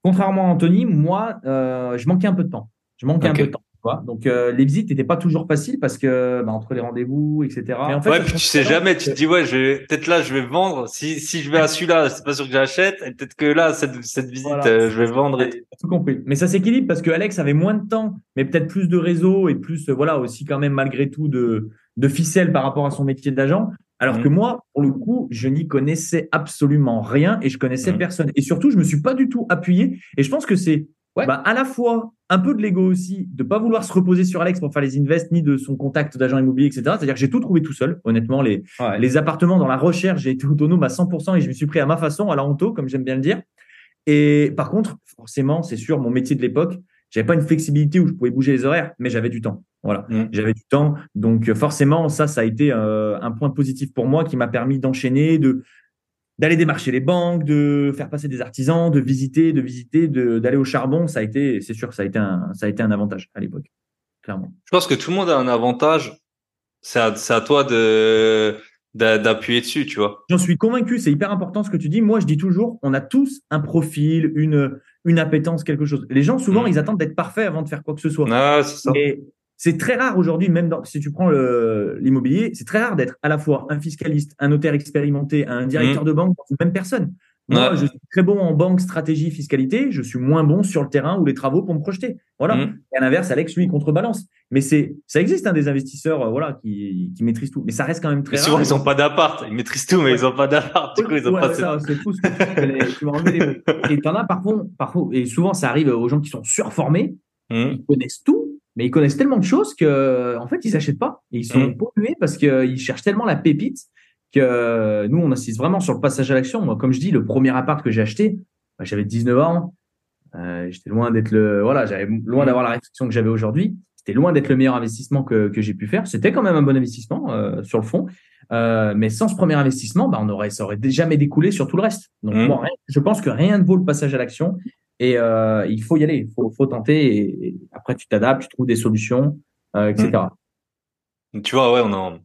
contrairement à Anthony, moi, euh, je manquais un peu de temps. Je manquais un peu de temps. Vois. Donc, euh, les visites n'étaient pas toujours faciles parce que bah, entre les rendez-vous, etc. Mais en fait, ouais, puis tu sais jamais, tu te que- dis ouais, je vais peut-être là je vais vendre. Si si je vais à celui-là, c'est pas sûr que j'achète. Et peut-être que là cette cette visite, Voilà. euh, je vais vendre. Et... Tout compris. Mais ça s'équilibre parce que Alex avait moins de temps, mais peut-être plus de réseau et plus, euh, voilà, aussi quand même malgré tout de, de ficelles par rapport à son métier d'agent. Alors Mhm. que moi, pour le coup, je n'y connaissais absolument rien et je connaissais Mhm. personne. Et surtout, je me suis pas du tout appuyé. Et je pense que c'est Ouais. bah, à la fois un peu de l'ego aussi, de pas vouloir se reposer sur Alex pour faire les invests, ni de son contact d'agent immobilier, etc. C'est-à-dire que j'ai tout trouvé tout seul. Honnêtement, les, Ouais. les appartements dans la recherche, j'ai été autonome à 100% et je me suis pris à ma façon, à la honto, comme j'aime bien le dire. Et par contre, forcément, c'est sûr, mon métier de l'époque, j'avais pas une flexibilité où je pouvais bouger les horaires, mais j'avais du temps. Voilà, Mm. j'avais du temps. Donc euh, forcément, ça, ça a été euh, un point positif pour moi qui m'a permis d'enchaîner, de d'aller démarcher les banques, de faire passer des artisans, de visiter, de visiter, d'aller au charbon. Ça a été, c'est sûr, ça a été un, ça a été un avantage à l'époque, clairement. Je pense que tout le monde a un avantage. C'est à, toi de d'a- d'appuyer dessus, tu vois. J'en suis convaincu, c'est hyper important ce que tu dis. Moi, je dis toujours, on a tous un profil, une, une appétence, quelque chose. Les gens, souvent, Mm. ils attendent d'être parfaits avant de faire quoi que ce soit. Ah, c'est ça. Et c'est très rare aujourd'hui, même dans, si tu prends l'immobilier, c'est très rare d'être à la fois un fiscaliste, un notaire expérimenté, un directeur de banque, une même personne. Moi. Ouais. je suis très bon en banque, stratégie, fiscalité. Je suis moins bon sur le terrain ou les travaux pour me projeter. Voilà. Mm. Et à l'inverse, Alex, lui, il contrebalance. Mais c'est, ça existe, hein, des investisseurs, euh, voilà, qui, qui maîtrisent tout. Mais ça reste quand même très Mais rare. souvent ils ont pas d'appart. Ils maîtrisent tout, mais ils ont pas d'appart. Du coup, ils ont Ouais, pas. ça, c'est tout ce que les- tu les. Et t'en as parfois, parfois, et souvent ça arrive aux gens qui sont surformés, Hmm. ils connaissent tout, mais ils connaissent tellement de choses que, en fait, ils achètent pas. Et ils sont Mm. pollués parce qu'ils cherchent tellement la pépite que nous, on insiste vraiment sur le passage à l'action. Moi, comme je dis, le premier appart que j'ai acheté, bah, j'avais 19 ans. Euh, j'étais loin d'être le, voilà, j'avais loin Mm. d'avoir la réflexion que j'avais aujourd'hui. C'était loin d'être le meilleur investissement que, que j'ai pu faire. C'était quand même un bon investissement euh, sur le fond. Euh, mais sans ce premier investissement, bah, on aurait, ça aurait jamais découlé sur tout le reste. Donc, Mm. bon, rien- je pense que rien ne vaut le passage à l'action. Et euh, il faut y aller, il faut, tenter. Et, après, tu t'adaptes, tu trouves des solutions, euh, etc. Tu vois, ouais, on en.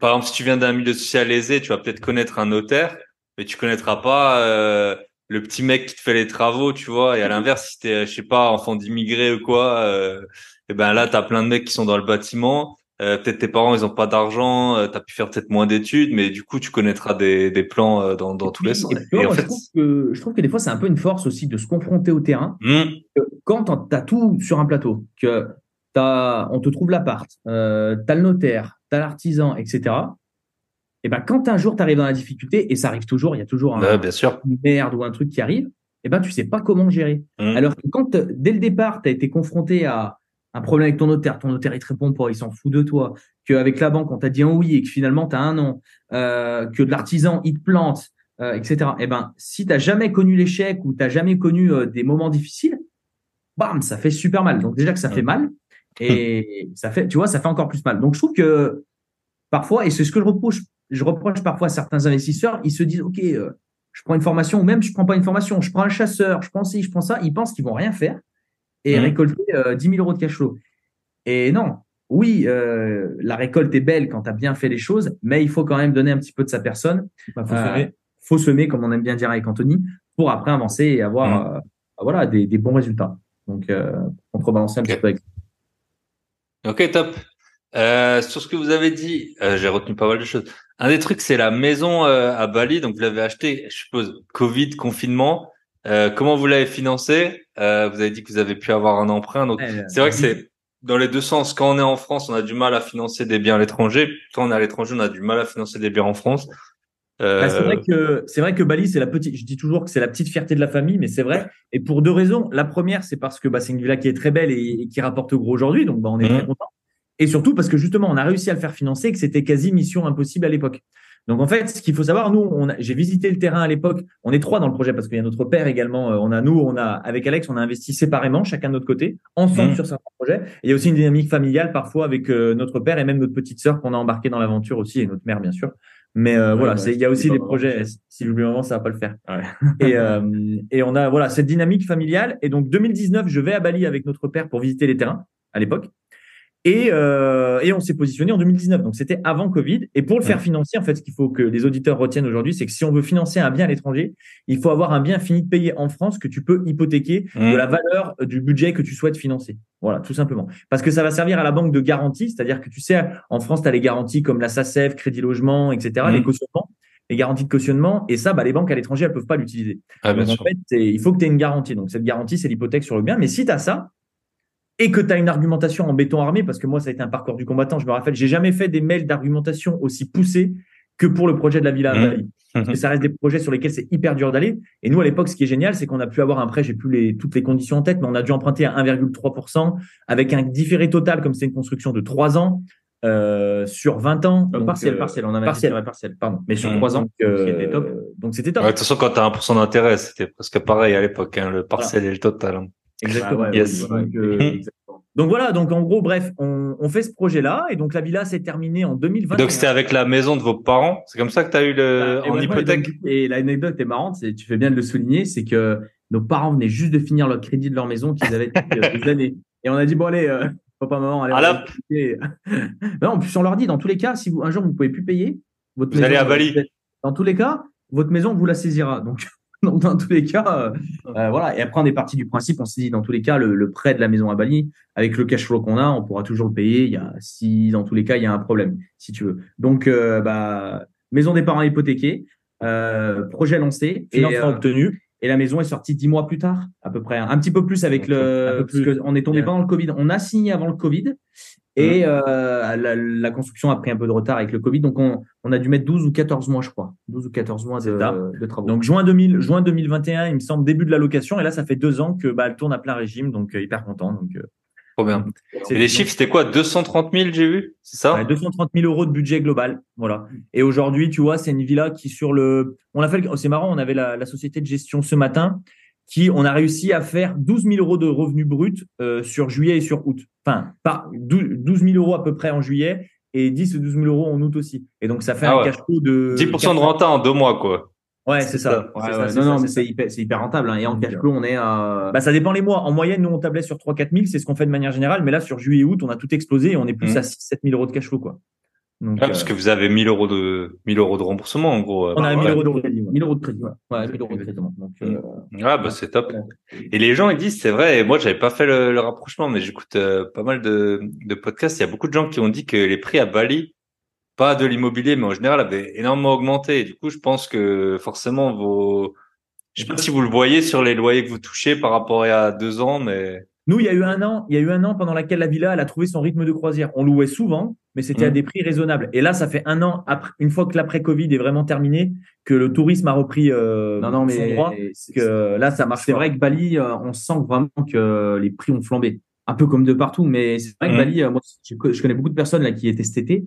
Par exemple, si tu viens d'un milieu social aisé, tu vas peut-être connaître un notaire, mais tu connaîtras pas euh, le petit mec qui te fait les travaux, tu vois. Et à l'inverse, si t'es, je sais pas, enfant d'immigré ou quoi, et ben là, t'as plein de mecs qui sont dans le bâtiment. Euh, peut-être tes parents, ils ont pas d'argent, euh, t'as pu faire peut-être moins d'études, mais du coup, tu connaîtras des, des plans euh, dans, dans tous les sens. Et puis, tu vois, Et en moi, fait, je, trouve que, je trouve que des fois, c'est un peu une force aussi de se confronter au terrain. Que quand tu as tout sur un plateau, que t'as, on te trouve l'appart, euh, tu as le notaire, tu as l'artisan, etc. Et ben, quand un jour tu arrives dans la difficulté, et ça arrive toujours, il y a toujours un, bien sûr. une merde ou un truc qui arrive, et ben, tu sais pas comment gérer. Mm. Alors que quand, dès le départ, tu as été confronté à un problème avec ton notaire, ton notaire il te répond pas, il s'en fout de toi, qu'avec la banque on t'a dit un oui et que finalement tu as un non, euh, que de l'artisan il te plante, euh, etc. Et ben, si tu jamais connu l'échec ou tu jamais connu euh, des moments difficiles, bam, ça fait super mal. Donc déjà que ça fait mal, et ça fait, tu vois, ça fait encore plus mal. Donc je trouve que parfois, et c'est ce que je reproche, je reproche parfois à certains investisseurs, ils se disent, ok, euh, je prends une formation, ou même je prends pas une formation, je prends un chasseur, je prends ci, je prends ça, ils pensent qu'ils vont rien faire et Mhm. récolter euh, 10 000 euros de cash flow. Et non, oui, euh, la récolte est belle quand tu as bien fait les choses, mais il faut quand même donner un petit peu de sa personne. Bah, faut Euh, semer. faut semer, comme on aime bien dire avec Anthony, pour après avancer et avoir euh, voilà, des, des bons résultats. Donc, euh, contrebalancer un Ok. petit peu avec Ok, top. Euh, sur ce que vous avez dit, euh, j'ai retenu pas mal de choses. Un des trucs, c'est la maison euh, à Bali. Donc, vous l'avez acheté, je suppose, Covid, confinement. Euh, comment vous l'avez financé? Euh, Vous avez dit que vous avez pu avoir un emprunt. Donc, Euh, c'est vrai que c'est dans les deux sens. Quand on est en France, on a du mal à financer des biens à l'étranger. Quand on est à l'étranger, on a du mal à financer des biens en France. Euh, Bah, c'est vrai que c'est vrai que Bali c'est la petite. Je dis toujours que c'est la petite fierté de la famille, mais c'est vrai. Et pour deux raisons. La première, c'est parce que bah, c'est une villa qui est très belle et, et qui rapporte gros aujourd'hui, donc bah, on est très content. Et surtout parce que justement, on a réussi à le faire financer et que c'était quasi mission impossible à l'époque. Donc en fait, ce qu'il faut savoir, nous, j'ai visité le terrain à l'époque. On est trois dans le projet parce qu'il y a notre père également. Euh, On a nous, on a avec Alex, on a investi séparément, chacun de notre côté, ensemble Mhm. sur certains projets. Et il y a aussi une dynamique familiale parfois avec euh, notre père et même notre petite sœur qu'on a embarqué dans l'aventure aussi et notre mère bien sûr. Mais euh, Ouais, voilà, bah, il y a aussi des projets. Si j'oublie un moment, ça va pas le faire. Ouais. et, euh, et on a voilà cette dynamique familiale. Et donc 2019, je vais à Bali avec notre père pour visiter les terrains à l'époque. Et, euh, et on s'est positionné en 2019. Donc c'était avant Covid. Et pour le faire financer, en fait, ce qu'il faut que les auditeurs retiennent aujourd'hui, c'est que si on veut financer un bien à l'étranger, il faut avoir un bien fini de payer en France que tu peux hypothéquer de la valeur du budget que tu souhaites financer. Voilà, tout simplement. Parce que ça va servir à la banque de garantie, c'est-à-dire que tu sais, en France, tu as les garanties comme la SACEF, Crédit Logement, etc., Mhm. les cautionnements, les garanties de cautionnement. Et ça, bah, les banques à l'étranger, elles peuvent pas l'utiliser. ah, bien Donc, sûr. en fait, il faut que tu aies une garantie. Donc, cette garantie, c'est l'hypothèque sur le bien. Mais si tu as ça et que tu as une argumentation en béton armé, parce que moi, ça a été un parcours du combattant, je me rappelle, j'ai jamais fait des mails d'argumentation aussi poussés que pour le projet de la Villa à Mhm. Bali. Parce que ça reste des projets sur lesquels c'est hyper dur d'aller. Et nous, à l'époque, ce qui est génial, c'est qu'on a pu avoir un prêt, j'ai plus les, toutes les conditions en tête, mais on a dû emprunter à 1,3% avec un différé total, comme c'est une construction de 3 ans, euh, sur 20 ans. Euh, Donc, partiel, euh, partiel. On a partiel. partiel. partiel. Pardon, mais sur Mhm. 3 ans. Donc, euh, qui était top. donc c'était top. Ouais, de toute façon, quand tu as 1% d'intérêt, c'était presque pareil à l'époque, hein, le partiel et le total. Exactement. Ah ouais, Yes. voilà. Donc, euh, exactement. Donc voilà, donc en gros, bref, on, on fait ce projet-là et donc la villa s'est terminée en 2020. Donc, c'était avec la maison de vos parents? C'est comme ça que tu as eu le, Bah, et en ouais, ouais, hypothèque? donc, et l'anecdote est marrante, c'est, tu fais bien de le souligner, c'est que nos parents venaient juste de finir le crédit de leur maison qu'ils avaient depuis euh, des années. Et on a dit, bon, allez, euh, papa, maman, allez. Payer. non, en plus, on leur dit, dans tous les cas, si vous, un jour vous pouvez plus payer, votre Vous allez à Bali. Dans tous les cas, votre maison vous la saisira. Donc, donc dans tous les cas, euh, euh, voilà. Et après, on est parti du principe, on s'est dit, dans tous les cas, le, le prêt de la maison à Bali, avec le cash flow qu'on a, on pourra toujours le payer. Il y a, si dans tous les cas, il y a un problème, si tu veux. Donc, euh, bah, maison des parents hypothéquée, euh, projet lancé, et, Financement obtenu. et la maison est sortie dix mois plus tard, à peu près, un petit peu plus avec le, parce que on est tombé pendant le Covid. On a signé avant le Covid. Et euh, la, la construction a pris un peu de retard avec le Covid, donc on, on a dû mettre 12 ou 14 mois, je crois. 12 ou 14 mois de, de travaux. Donc juin 2000, juin 2021, il me semble début de la location. Et là, ça fait deux ans que bah, elle tourne à plein régime, donc euh, hyper content. Donc euh, Trop bien. Et les chiffres, c'était quoi? 230 000, j'ai vu? C'est ça? Ouais, 230 000 euros de budget global. Voilà. Et aujourd'hui, tu vois, c'est une villa qui, sur le. On a fait. C'est marrant, on avait la, la, société de gestion ce matin qui, on a réussi à faire 12 000 euros de revenus bruts euh, sur juillet et sur août. Enfin, pas 12 000 euros à peu près en juillet et 10 ou 12 000 euros en août aussi. Et donc, ça fait ah un ouais. cash flow de. 10% de renta en deux mois, quoi. Ouais, c'est ça. Ouais, c'est ouais, ça, c'est non, ça, non, mais c'est hyper, rentable. Hein. Et en cash flow, on est à. Bah, ça dépend les mois. En moyenne, nous, on tablait sur 3-4 000. C'est ce qu'on fait de manière générale. Mais là, sur juillet et août, on a tout explosé et on est plus Mhm. à 6-7 000 euros de cash flow, quoi. Donc, Ah, parce euh, que vous avez 1000 euros de 1000 euros de remboursement, en gros. on a 1000 Ouais. euros de crédit. ouais. 1000 euros de crédit. Ouais, Ouais, 1000 euros de crédit. Donc, euh, Ah bah c'est top. Et les gens ils disent c'est vrai. Et moi j'avais pas fait le, le rapprochement, mais j'écoute euh, pas mal de, de podcasts. Il y a beaucoup de gens qui ont dit que les prix à Bali, pas de l'immobilier, mais en général, avaient énormément augmenté. Et du coup, je pense que forcément vos, je sais pas si vous le voyez sur les loyers que vous touchez par rapport à il y a deux ans, mais Nous, il y a eu un an, il y a eu un an pendant lequel la villa, elle a trouvé son rythme de croisière. On louait souvent, mais c'était à Mhm. des prix raisonnables. Et là, ça fait un an après, une fois que l'après-Covid est vraiment terminé, que le tourisme a repris euh, Non, non, son mais droit. c'est- Que là, ça marche. c'est vrai que Bali, euh, on sent vraiment que les prix ont flambé. Un peu comme de partout, mais c'est vrai que Mhm. Bali, euh, moi, je, co- je connais beaucoup de personnes là qui étaient cet été,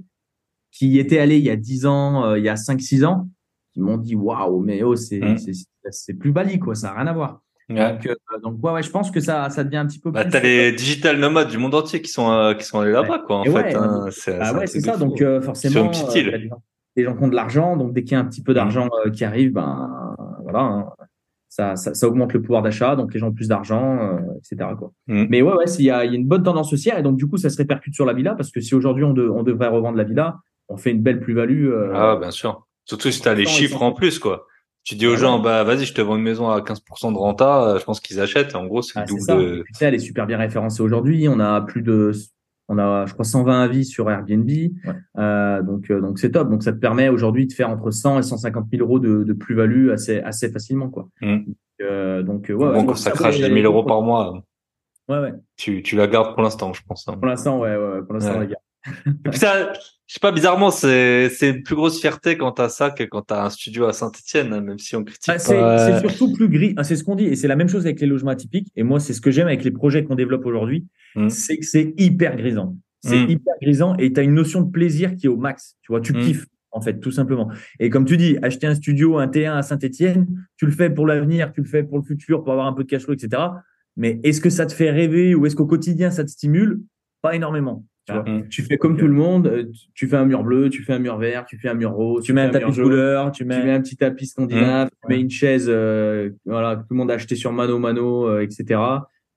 qui y étaient allées il y a 10 ans, il y a 5-6 ans, qui m'ont dit waouh, mais oh, c'est c'est plus Bali, quoi, ça n'a rien à voir. Ouais. Donc, euh, donc ouais, ouais, je pense que ça, ça devient un petit peu Bah, t'as les digital nomades du monde entier qui sont euh, qui sont allés là-bas quoi en Et fait. ouais, hein. C'est Ah un ouais, ça. Donc euh, forcément, euh, des, gens, qui ont de l'argent, donc dès qu'il y a un petit peu d'argent euh, qui arrive, ben voilà, hein, ça, ça, ça augmente le pouvoir d'achat, donc les gens ont plus d'argent, euh, etc. Quoi. Mhm. Mais ouais, ouais, s'il y a, il y a une bonne tendance haussière, et donc du coup, ça se répercute sur la villa, parce que si aujourd'hui on, de- on devrait revendre la villa, on fait une belle plus-value. euh, Ah bien sûr. Surtout si t'as les chiffres en plus quoi. Tu dis aux Ah gens ouais. bah vas-y je te vends une maison à 15% de renta, euh, je pense qu'ils achètent. En gros c'est Ah, double ça. Et puis, elle est super bien référencée aujourd'hui. On a plus de, on a, je crois, 120 avis sur Airbnb. Euh, donc, euh, donc c'est top. Donc, ça te permet aujourd'hui de faire entre 100 et 150 000 euros de, de plus-value assez, assez facilement, quoi. Mm. Donc, euh, donc, euh, ouais, bon ouais. quand ça crache 10 000 euros par mois, Ouais, ouais. tu tu la gardes pour l'instant je pense. hein. Pour l'instant, ouais, ouais, pour l'instant, Ouais. les gars. Et puis ça, je sais pas, bizarrement, c'est, c'est une plus grosse fierté quand t'as ça que quand t'as un studio à Saint-Etienne, même si on critique Ah, c'est pas. c'est surtout plus gris. Ah, c'est ce qu'on dit. Et c'est la même chose avec les logements atypiques. Et moi, c'est ce que j'aime avec les projets qu'on développe aujourd'hui. Mm. C'est que c'est hyper grisant. C'est Mm. hyper grisant et tu as une notion de plaisir qui est au max. Tu vois, tu Mm. kiffes, en fait, tout simplement. Et comme tu dis, acheter un studio, un T1 à Saint-Etienne, tu le fais pour l'avenir, tu le fais pour le futur, pour avoir un peu de cash flow, etc. Mais est-ce que ça te fait rêver ou est-ce qu'au quotidien, ça te stimule? Pas énormément. Tu vois. Mm. Tu fais comme tout le monde, euh, tu- tu fais un mur bleu, tu fais un mur vert, tu fais un mur rose, Tu mets un tapis de couleur, tu tu mets. un petit tapis scandinave, tu Ouais. mets une chaise, euh, voilà, que tout le monde a acheté sur Mano Mano, euh, etc.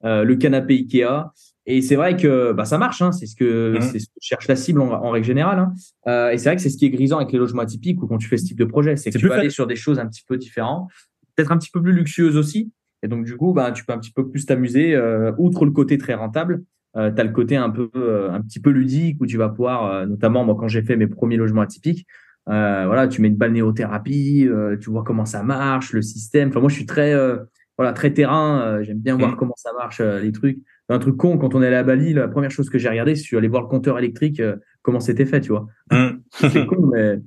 Euh, le canapé Ikea. Et c'est vrai que bah, ça marche, hein, c'est ce que Mhm. c'est ce que cherche la cible en, en règle générale. hein. Euh, et c'est vrai que c'est ce qui est grisant avec les logements atypiques ou quand tu fais ce type de projet, c'est que C'est tu fun. aller sur des choses un petit peu différentes, peut-être un petit peu plus luxueuses aussi. Et donc du coup, bah, tu peux un petit peu plus t'amuser. euh, outre le côté très rentable, euh, tu as le côté un peu euh, un petit peu ludique où tu vas pouvoir, euh, notamment moi quand j'ai fait mes premiers logements atypiques, euh, voilà, tu mets une balnéothérapie, euh, tu vois comment ça marche, le système. Enfin moi je suis très euh, voilà très terrain, euh, j'aime bien voir Mhm. comment ça marche euh, les trucs. Un truc con quand on est allé à Bali, la première chose que j'ai regardé, c'est je suis allé voir le compteur électrique euh, comment c'était fait, tu vois. Mm. C'est con mais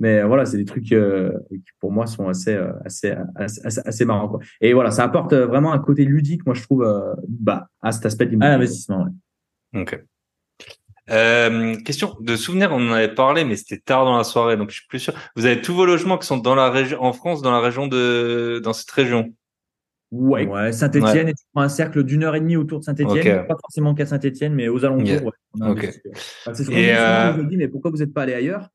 mais voilà, c'est des trucs euh, qui pour moi sont assez euh, assez assez, marrants quoi. Et voilà, ça apporte euh, vraiment un côté ludique, moi je trouve euh, bah à cet aspect de l'immobilier. l'investissement, ouais. Ok. Euh, question de souvenir, on en avait parlé, mais c'était tard dans la soirée, donc je suis plus sûr. Vous avez tous vos logements qui sont dans la région, en France, dans la région de, dans cette région? Ouais. Ouais, Saint-Etienne, et tu prends un cercle d'une heure et demie autour de Saint-Etienne. Pas forcément qu'à Saint-Etienne, mais aux alentours. Yeah. ouais. On a Ok. investi, ouais. Enfin, c'est ce qu'on euh, mais pourquoi vous n'êtes pas allé ailleurs?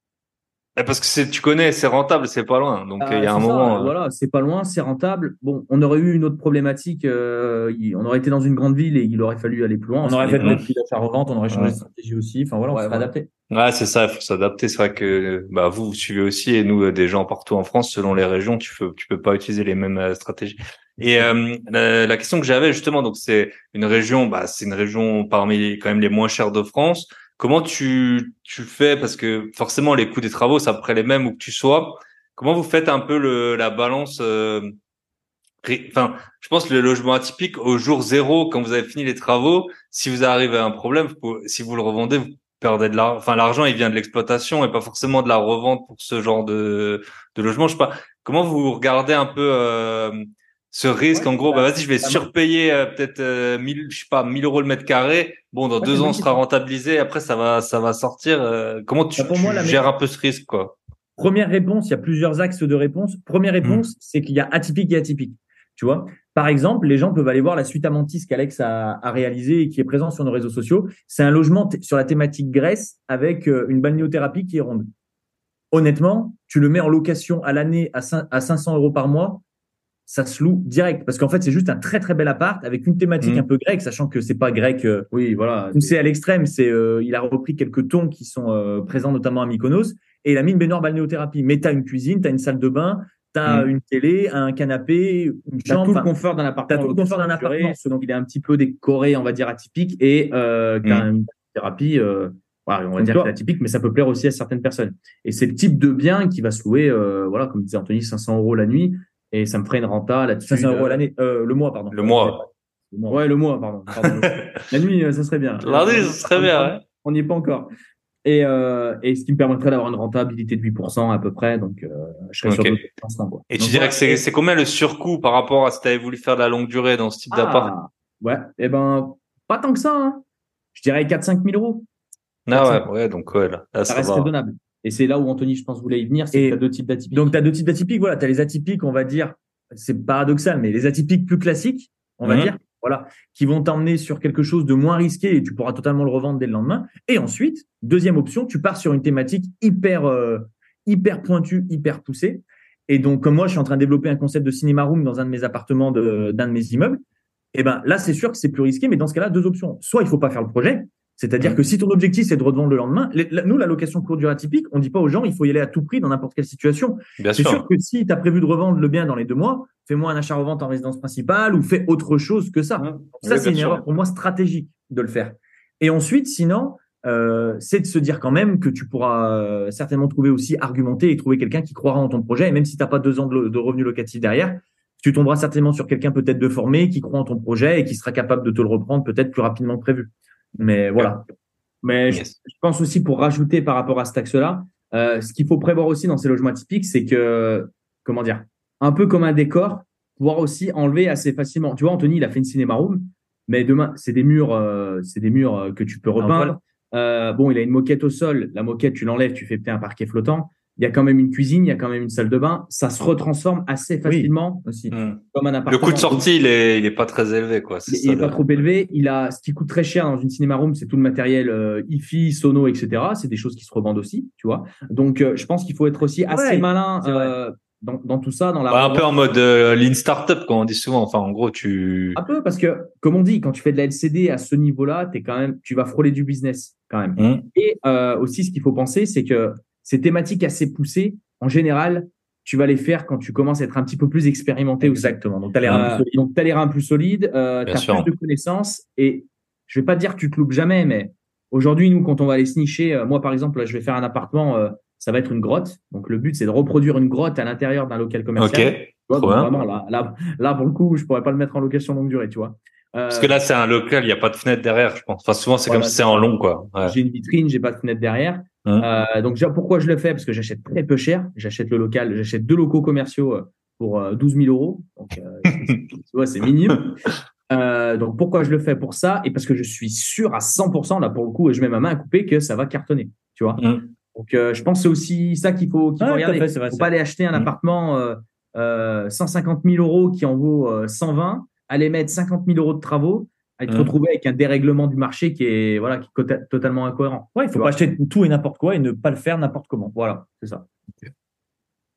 Parce que c'est, tu connais, c'est rentable, c'est pas loin. Donc Ah, il y a un ça, moment. euh, voilà, c'est pas loin, c'est rentable. Bon, on aurait eu une autre problématique. euh, on aurait été dans une grande ville et il aurait fallu aller plus loin. On aurait fait serait- peut-être plus d'achat-revente, on aurait changé Ouais. de stratégie aussi. Enfin voilà, on Ouais, s'est voilà. adapté. Ouais, c'est ça, il faut s'adapter. C'est vrai que bah vous, vous suivez aussi et nous, euh, des gens partout en France, selon les régions, tu peux tu peux pas utiliser les mêmes euh, stratégies. Et euh, la, la question que j'avais justement, donc c'est une région, bah c'est une région parmi les- quand même les moins chères de France. Comment tu fais? Parce que forcément les coûts des travaux, c'est à les mêmes où que tu sois. Comment vous faites un peu la balance euh, je pense que le logement atypique au jour zéro, quand vous avez fini les travaux, si vous arrivez à un problème, si vous le revendez, vous perdez de l'argent. Enfin, l'argent, il vient de l'exploitation et pas forcément de la revente pour ce genre de, de logement. Je sais pas. Comment vous regardez un peu, euh, Ce risque, Ouais, en gros, bah, vas-y, je vais surpayer euh, peut-être euh, 1000, je sais pas, 1000 euros le mètre carré. Bon, dans Ouais, deux ans, on une sera rentabilisé. Après, ça va, ça va sortir. euh, comment tu, Bah, pour tu gères un peu ce risque, quoi? Première réponse, il y a plusieurs axes de réponse. Première réponse, c'est qu'il y a atypique et atypique. Tu vois, par exemple, les gens peuvent aller voir la suite Amantis qu'Alex a, a réalisé et qui est présent sur nos réseaux sociaux. C'est un logement sur la thématique Grèce avec euh, une balnéothérapie qui est ronde. Honnêtement, tu le mets en location à l'année à, à 500 euros par mois, ça se loue direct parce qu'en fait, c'est juste un très très bel appart avec une thématique Mhm. un peu grecque, sachant que c'est pas grec. euh, Oui, voilà. poussé à l'extrême. C'est, euh, il a repris quelques tons qui sont euh, présents notamment à Mykonos et il a mis une baignoire balnéothérapie. Mais t'as une cuisine, t'as une salle de bain, t'as Mm. une télé, un canapé, une T'as chambre. tout le confort d'un appartement. t'as tout le confort d'un appartement. Donc, il est un petit peu décoré, on va dire, atypique et euh, qui a une thérapie, euh, voilà, on va dire que c'est atypique, mais ça peut plaire aussi à certaines personnes. Et c'est le type de bien qui va se louer, euh, voilà, comme disait Anthony, 500 euros la nuit et ça me ferait une renta là-dessus. 500 euros l'année, euh, le mois, pardon. Le mois. Le mois. Ouais, le mois, pardon. pardon. la nuit, euh, ça serait bien. Lundi, ce serait bien, ouais. On n'y est pas encore. Et, euh, et ce qui me permettrait d'avoir une rentabilité de 8% à peu près. Donc, euh, je serais Ok. sur d'autres quoi. Et Donc, tu dirais voilà. que c'est, c'est combien le surcoût par rapport à si tu avais voulu faire de la longue durée dans ce type d'appart? Ah, ouais, eh ben, pas tant que ça. Hein. Je dirais 4-5 000 euros. Ah ouais, ouais, donc ouais, là, là, Ça ça, reste va. raisonnable. Et c'est là où Anthony, je pense, voulait y venir. C'est tu as deux types d'atypiques. Donc, tu as deux types d'atypiques. Voilà, tu as les atypiques, on va dire, c'est paradoxal, mais les atypiques plus classiques, on va Mhm. dire, voilà, qui vont t'emmener sur quelque chose de moins risqué et tu pourras totalement le revendre dès le lendemain. Et ensuite, deuxième option, tu pars sur une thématique hyper, euh, hyper pointue, hyper poussée. Et donc, comme moi, je suis en train de développer un concept de cinéma room dans un de mes appartements de- d'un de, mes immeubles, et ben là, c'est sûr que c'est plus risqué, mais dans ce cas-là, deux options. Soit il faut pas faire le projet, c'est-à-dire Mhm. que si ton objectif c'est de revendre le lendemain, les- la- nous, la location courte durée atypique, on dit pas aux gens, il faut y aller à tout prix dans n'importe quelle situation. Bien C'est sûr. sûr que si tu as prévu de revendre le bien dans les deux mois, fais-moi un achat-revente en résidence principale ou fais autre chose que ça. Donc ça, Oui, c'est une sûr. erreur pour moi stratégique de le faire. Et ensuite, sinon, euh, c'est de se dire quand même que tu pourras euh, certainement trouver aussi argumenter et trouver quelqu'un qui croira en ton projet. Et même si tu n'as pas deux ans de, de revenus locatifs derrière, tu tomberas certainement sur quelqu'un peut-être de formé qui croit en ton projet et qui sera capable de te le reprendre peut-être plus rapidement que prévu. Mais voilà. Mais je, Yes. je pense aussi pour rajouter par rapport à ce taxe-là, euh, ce qu'il faut prévoir aussi dans ces logements atypiques, c'est que, comment dire, un peu comme un décor, pouvoir aussi enlever assez facilement. Tu vois, Anthony, il a fait une cinéma room, mais demain, c'est des murs, euh, c'est des murs euh, que tu peux repeindre. Euh, bon, il a une moquette au sol. La moquette, tu l'enlèves, tu fais peut-être un parquet flottant. Il y a quand même une cuisine, il y a quand même une salle de bain. Ça se retransforme assez facilement Aussi. Hmm. comme un Le appartement. coût de sortie, il est, il est pas très élevé, quoi. Il ça, n'est le- pas trop élevé. Il a ce qui coûte très cher dans une cinéma room, c'est tout le matériel euh, hi-fi, sono, etc. C'est des choses qui se revendent aussi, tu vois. Donc, euh, je pense qu'il faut être aussi assez Ouais, malin euh, dans, dans tout ça, dans la Ouais, un peu en mode euh, lean startup, comme on dit souvent. Enfin, en gros, tu. Un peu parce que, comme on dit, quand tu fais de la LCD à ce niveau-là, t'es quand même, tu vas frôler du business quand même. Hmm. Et euh, aussi, ce qu'il faut penser, c'est que ces thématiques assez poussées, en général, tu vas les faire quand tu commences à être un petit peu plus expérimenté aussi. Exactement. Donc, tu as l'air un peu Euh, solide. donc, tu as les reins plus solides, euh, tu as sûr. plus de connaissances. Et je vais pas dire que tu te loupes jamais, mais aujourd'hui, nous, quand on va aller se nicher, euh, moi, par exemple, là, je vais faire un appartement, euh, ça va être une grotte. Donc, le but, c'est de reproduire une grotte à l'intérieur d'un local Ok. commercial. Tu vois, donc, vraiment, là, là, là, pour le coup, je pourrais pas le mettre en location longue durée, tu vois. Euh, Parce que là, c'est un local, il n'y a pas de fenêtre derrière, je pense. Enfin, souvent, c'est Voilà, comme si c'est en long, quoi. Ouais. j'ai une vitrine, j'ai pas de fenêtre derrière. Hum. Euh, donc déjà, pourquoi je le fais? Parce que j'achète très peu cher. J'achète le local, j'achète deux locaux commerciaux euh, pour euh, 12 000 euros. Donc, euh, c'est- tu vois, c'est minime. Euh, donc pourquoi je le fais pour ça? Et parce que je suis sûr à 100% là pour le coup, et je mets ma main à couper que ça va cartonner. Tu vois. Hum. Donc euh, je pense que c'est aussi ça qu'il faut, qu'il faut regarder. c'est vrai, faut pas aller acheter un Mm. appartement euh, euh, 150 000 euros qui en vaut euh, 120, aller mettre 50 000 euros de travaux, et te Mm. retrouver avec un dérèglement du marché qui est voilà qui est totalement incohérent. Ouais, il faut pas vois. acheter tout et n'importe quoi et ne pas le faire n'importe comment. Voilà, c'est ça.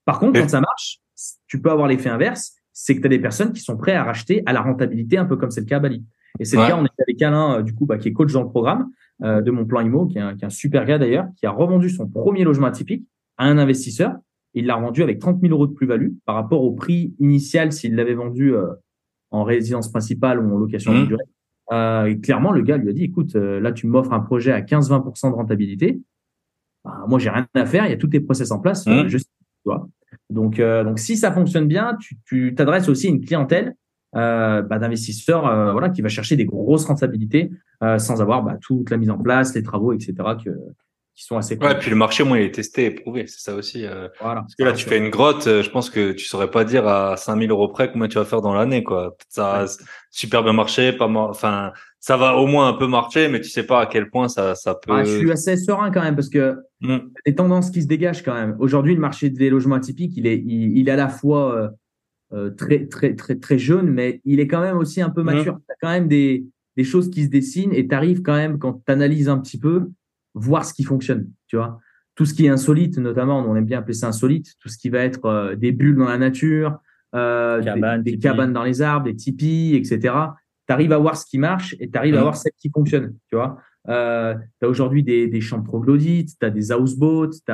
Par contre, quand ça marche, tu peux avoir l'effet inverse, c'est que tu as des personnes qui sont prêtes à racheter à la rentabilité, un peu comme c'est le cas à Bali. Et c'est Ouais. le cas, on était avec Alain, euh, du coup, bah, qui est coach dans le programme euh, de mon plan IMO, qui est, un, qui est un super gars d'ailleurs, qui a revendu son premier logement atypique à un investisseur. Il l'a revendu avec 30 000 euros de plus-value par rapport au prix initial s'il l'avait vendu euh, en résidence principale ou en location longue durée. Euh, et clairement, le gars lui a dit, écoute, euh, là, tu m'offres un projet à 15-20% de rentabilité. Bah, moi, j'ai rien à faire. Il y a tous tes process en place. euh, Mhm. je vois. Donc, euh, donc, si ça fonctionne bien, tu- tu t'adresses aussi à une clientèle euh, bah, d'investisseurs euh, voilà, qui va chercher des grosses rentabilités euh, sans avoir bah, toute la mise en place, les travaux, etc. que, qui sont assez. Ouais, puis le marché, moi, il est testé et prouvé. C'est ça aussi. Euh, voilà. Parce que là, tu fais une grotte, euh, je pense que tu saurais pas dire à 5000 euros près combien tu vas faire dans l'année, quoi. Ça a super bien marché, pas enfin, ça va au moins un peu marcher, mais tu sais pas à quel point ça, ça peut. Ah, je suis assez serein quand même parce que mm. les tendances qui se dégagent quand même. Aujourd'hui, le marché des logements atypiques, il est, il, il est à la fois euh, très, très, très, très jeune, mais il est quand même aussi un peu mm. mature. Tu as quand même des, des choses qui se dessinent et tu arrives quand même, quand tu analyses un petit peu, voir ce qui fonctionne, tu vois. Tout ce qui est insolite, notamment, on aime bien appeler ça insolite, tout ce qui va être euh, des bulles dans la nature, euh, des, cabanes dans les arbres, des tipis, etc tu arrives à voir ce qui marche et tu arrives à mmh. voir celle qui fonctionne. Tu vois, euh, tu as aujourd'hui des, des champs troglodytes, tu as des houseboats, tu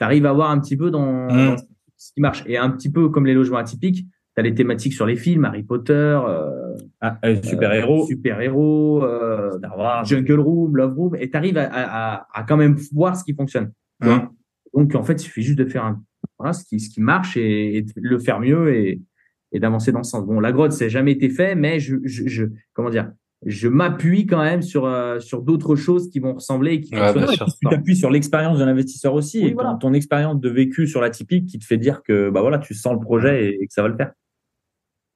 arrives à voir un petit peu dans, mmh. ce qui marche. Et un petit peu comme les logements atypiques, tu as les thématiques sur les films, Harry Potter, euh, ah, euh, super-héros, super-héros, Jungle Room, Love Room, et tu arrives à, à, à, quand même voir ce qui fonctionne. Mmh. Donc, en fait, il suffit juste de faire un, voilà, ce, qui, ce qui marche et, et de le faire mieux et, et d'avancer dans ce sens. Bon, la grotte, ça n'a jamais été fait, mais je, je, je comment dire, je m'appuie quand même sur euh, sur d'autres choses qui vont ressembler et qui ouais, tu t'appuies sur l'expérience de l'investisseur aussi et ton, expérience de vécu sur la typique qui te fait dire que bah voilà tu sens le projet et, que ça va le faire.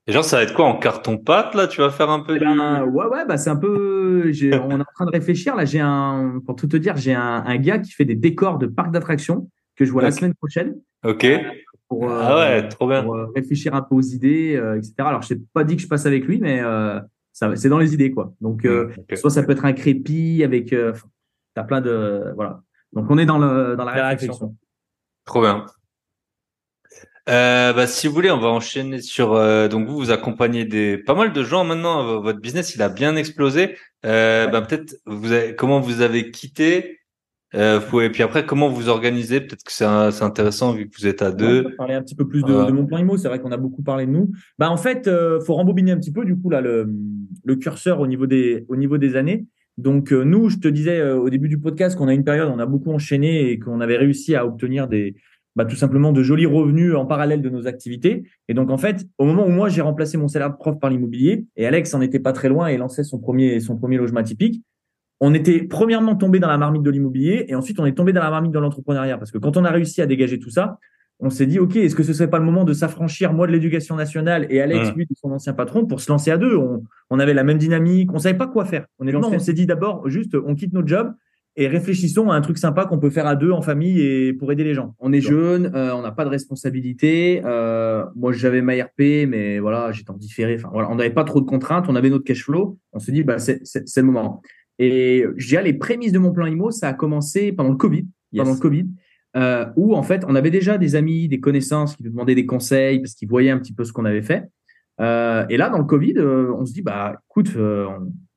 Et genre ça va être quoi en carton pâte là Tu vas faire un peu eh ben, Ouais ouais bah c'est un peu. on est en train de réfléchir là. J'ai un pour tout te dire j'ai un, un gars qui fait des décors de parcs d'attractions que je vois la semaine prochaine. Ok pour, ah ouais, trop bien. Euh, réfléchir un peu aux idées, euh, etc. Alors, je n'ai pas dit que je passe avec lui, mais euh, ça, c'est dans les idées, quoi. Donc, mmh, soit ça peut être un crépi avec, tu as plein de, voilà. Donc, on est dans le dans la, réflexion. Trop bien. Euh, bah, si vous voulez, on va enchaîner sur. donc vous, vous accompagnez des pas mal de gens maintenant. Votre business, il a bien explosé. Euh, bah, peut-être vous avez, comment vous avez quitté euh, et puis après, comment vous organisez? Peut-être que c'est intéressant vu que vous êtes à deux. On parler un petit peu plus de, de mon plan IMO. C'est vrai qu'on a beaucoup parlé de nous. Bah en fait, euh, faut rembobiner un petit peu du coup là le, le curseur au niveau des au niveau des années. Donc euh, nous, je te disais euh, au début du podcast qu'on a une période on a beaucoup enchaîné et qu'on avait réussi à obtenir des bah, tout simplement de jolis revenus en parallèle de nos activités. Et donc en fait, au moment où moi j'ai remplacé mon salaire de prof par l'immobilier et Alex en était pas très loin et lançait son premier son premier logement atypique, on était premièrement tombé dans la marmite de l'immobilier et ensuite on est tombé dans la marmite de l'entrepreneuriat parce que quand on a réussi à dégager tout ça, on s'est dit ok est-ce que ce serait pas le moment de s'affranchir moi de l'éducation nationale et Alex lui de son ancien patron pour se lancer à deux? On, avait la même dynamique on savait pas quoi faire on est on s'est dit d'abord juste on quitte notre job et réfléchissons à un truc sympa qu'on peut faire à deux en famille et pour aider les gens. On est jeune, euh, on n'a pas de responsabilité. Euh, moi, j'avais ma RP, mais voilà, j'étais en différé. Enfin, voilà, on n'avait pas trop de contraintes, on avait notre cash flow. On se dit, bah, c'est le moment. Et je dirais, les prémices de mon plan IMO, ça a commencé pendant le Covid, pendant le Covid, euh, où en fait, on avait déjà des amis, des connaissances qui nous demandaient des conseils parce qu'ils voyaient un petit peu ce qu'on avait fait. Euh, et là, dans le Covid, euh, on se dit, bah, écoute, euh,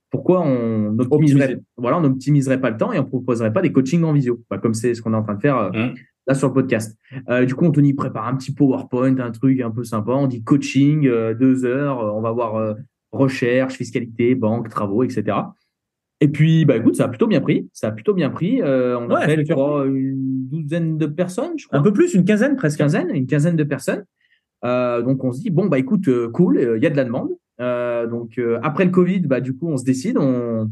pourquoi on n'optimiserait, voilà, on n'optimiserait pas le temps et on proposerait pas des coachings en visio, bah, comme c'est ce qu'on est en train de faire euh, mmh. là sur le podcast. du coup, Anthony prépare un petit PowerPoint, un truc un peu sympa. On dit coaching, deux heures, on va voir recherche, fiscalité, banque, travaux, etc. Et puis, bah écoute, ça a plutôt bien pris. Ça a plutôt bien pris. Euh, on a fait, je crois, une douzaine de personnes, je crois. Un peu plus, une quinzaine presque. Quinzaine, une quinzaine de personnes. Euh, donc on se dit bon bah écoute, euh, cool, il y a de la demande. Euh, donc après le Covid, bah du coup on se décide, on,